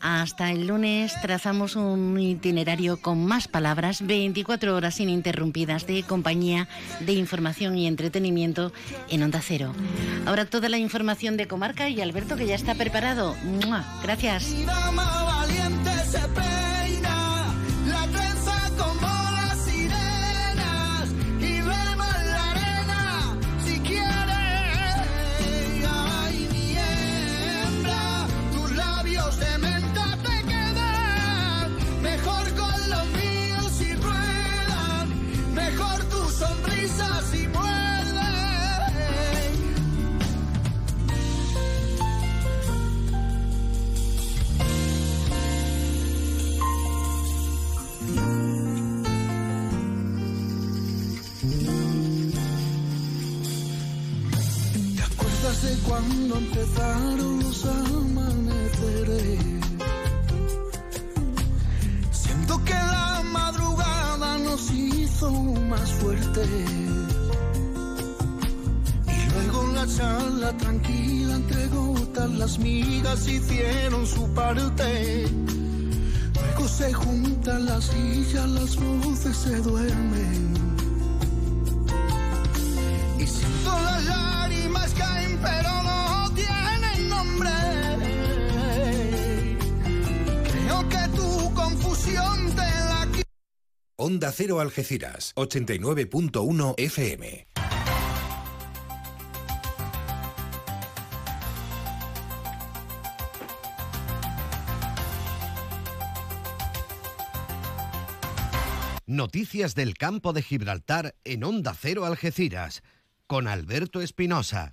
Hasta el lunes trazamos un itinerario con más palabras, 24 horas ininterrumpidas de compañía, de información y entretenimiento en Onda Cero. Ahora toda la información de comarca y Alberto que ya está preparado. Gracias. Cuando empezaron los amaneceres. Siento que la madrugada nos hizo más fuertes. Y luego la charla tranquila entre gotas las migas hicieron su parte. Luego se juntan las sillas, las voces se duermen. Y siento las lágrimas caen, pero no tienen nombre. Creo que tu confusión te la Onda Cero Algeciras, 89.1 FM. Noticias del campo de Gibraltar en Onda Cero Algeciras, con Alberto Espinosa.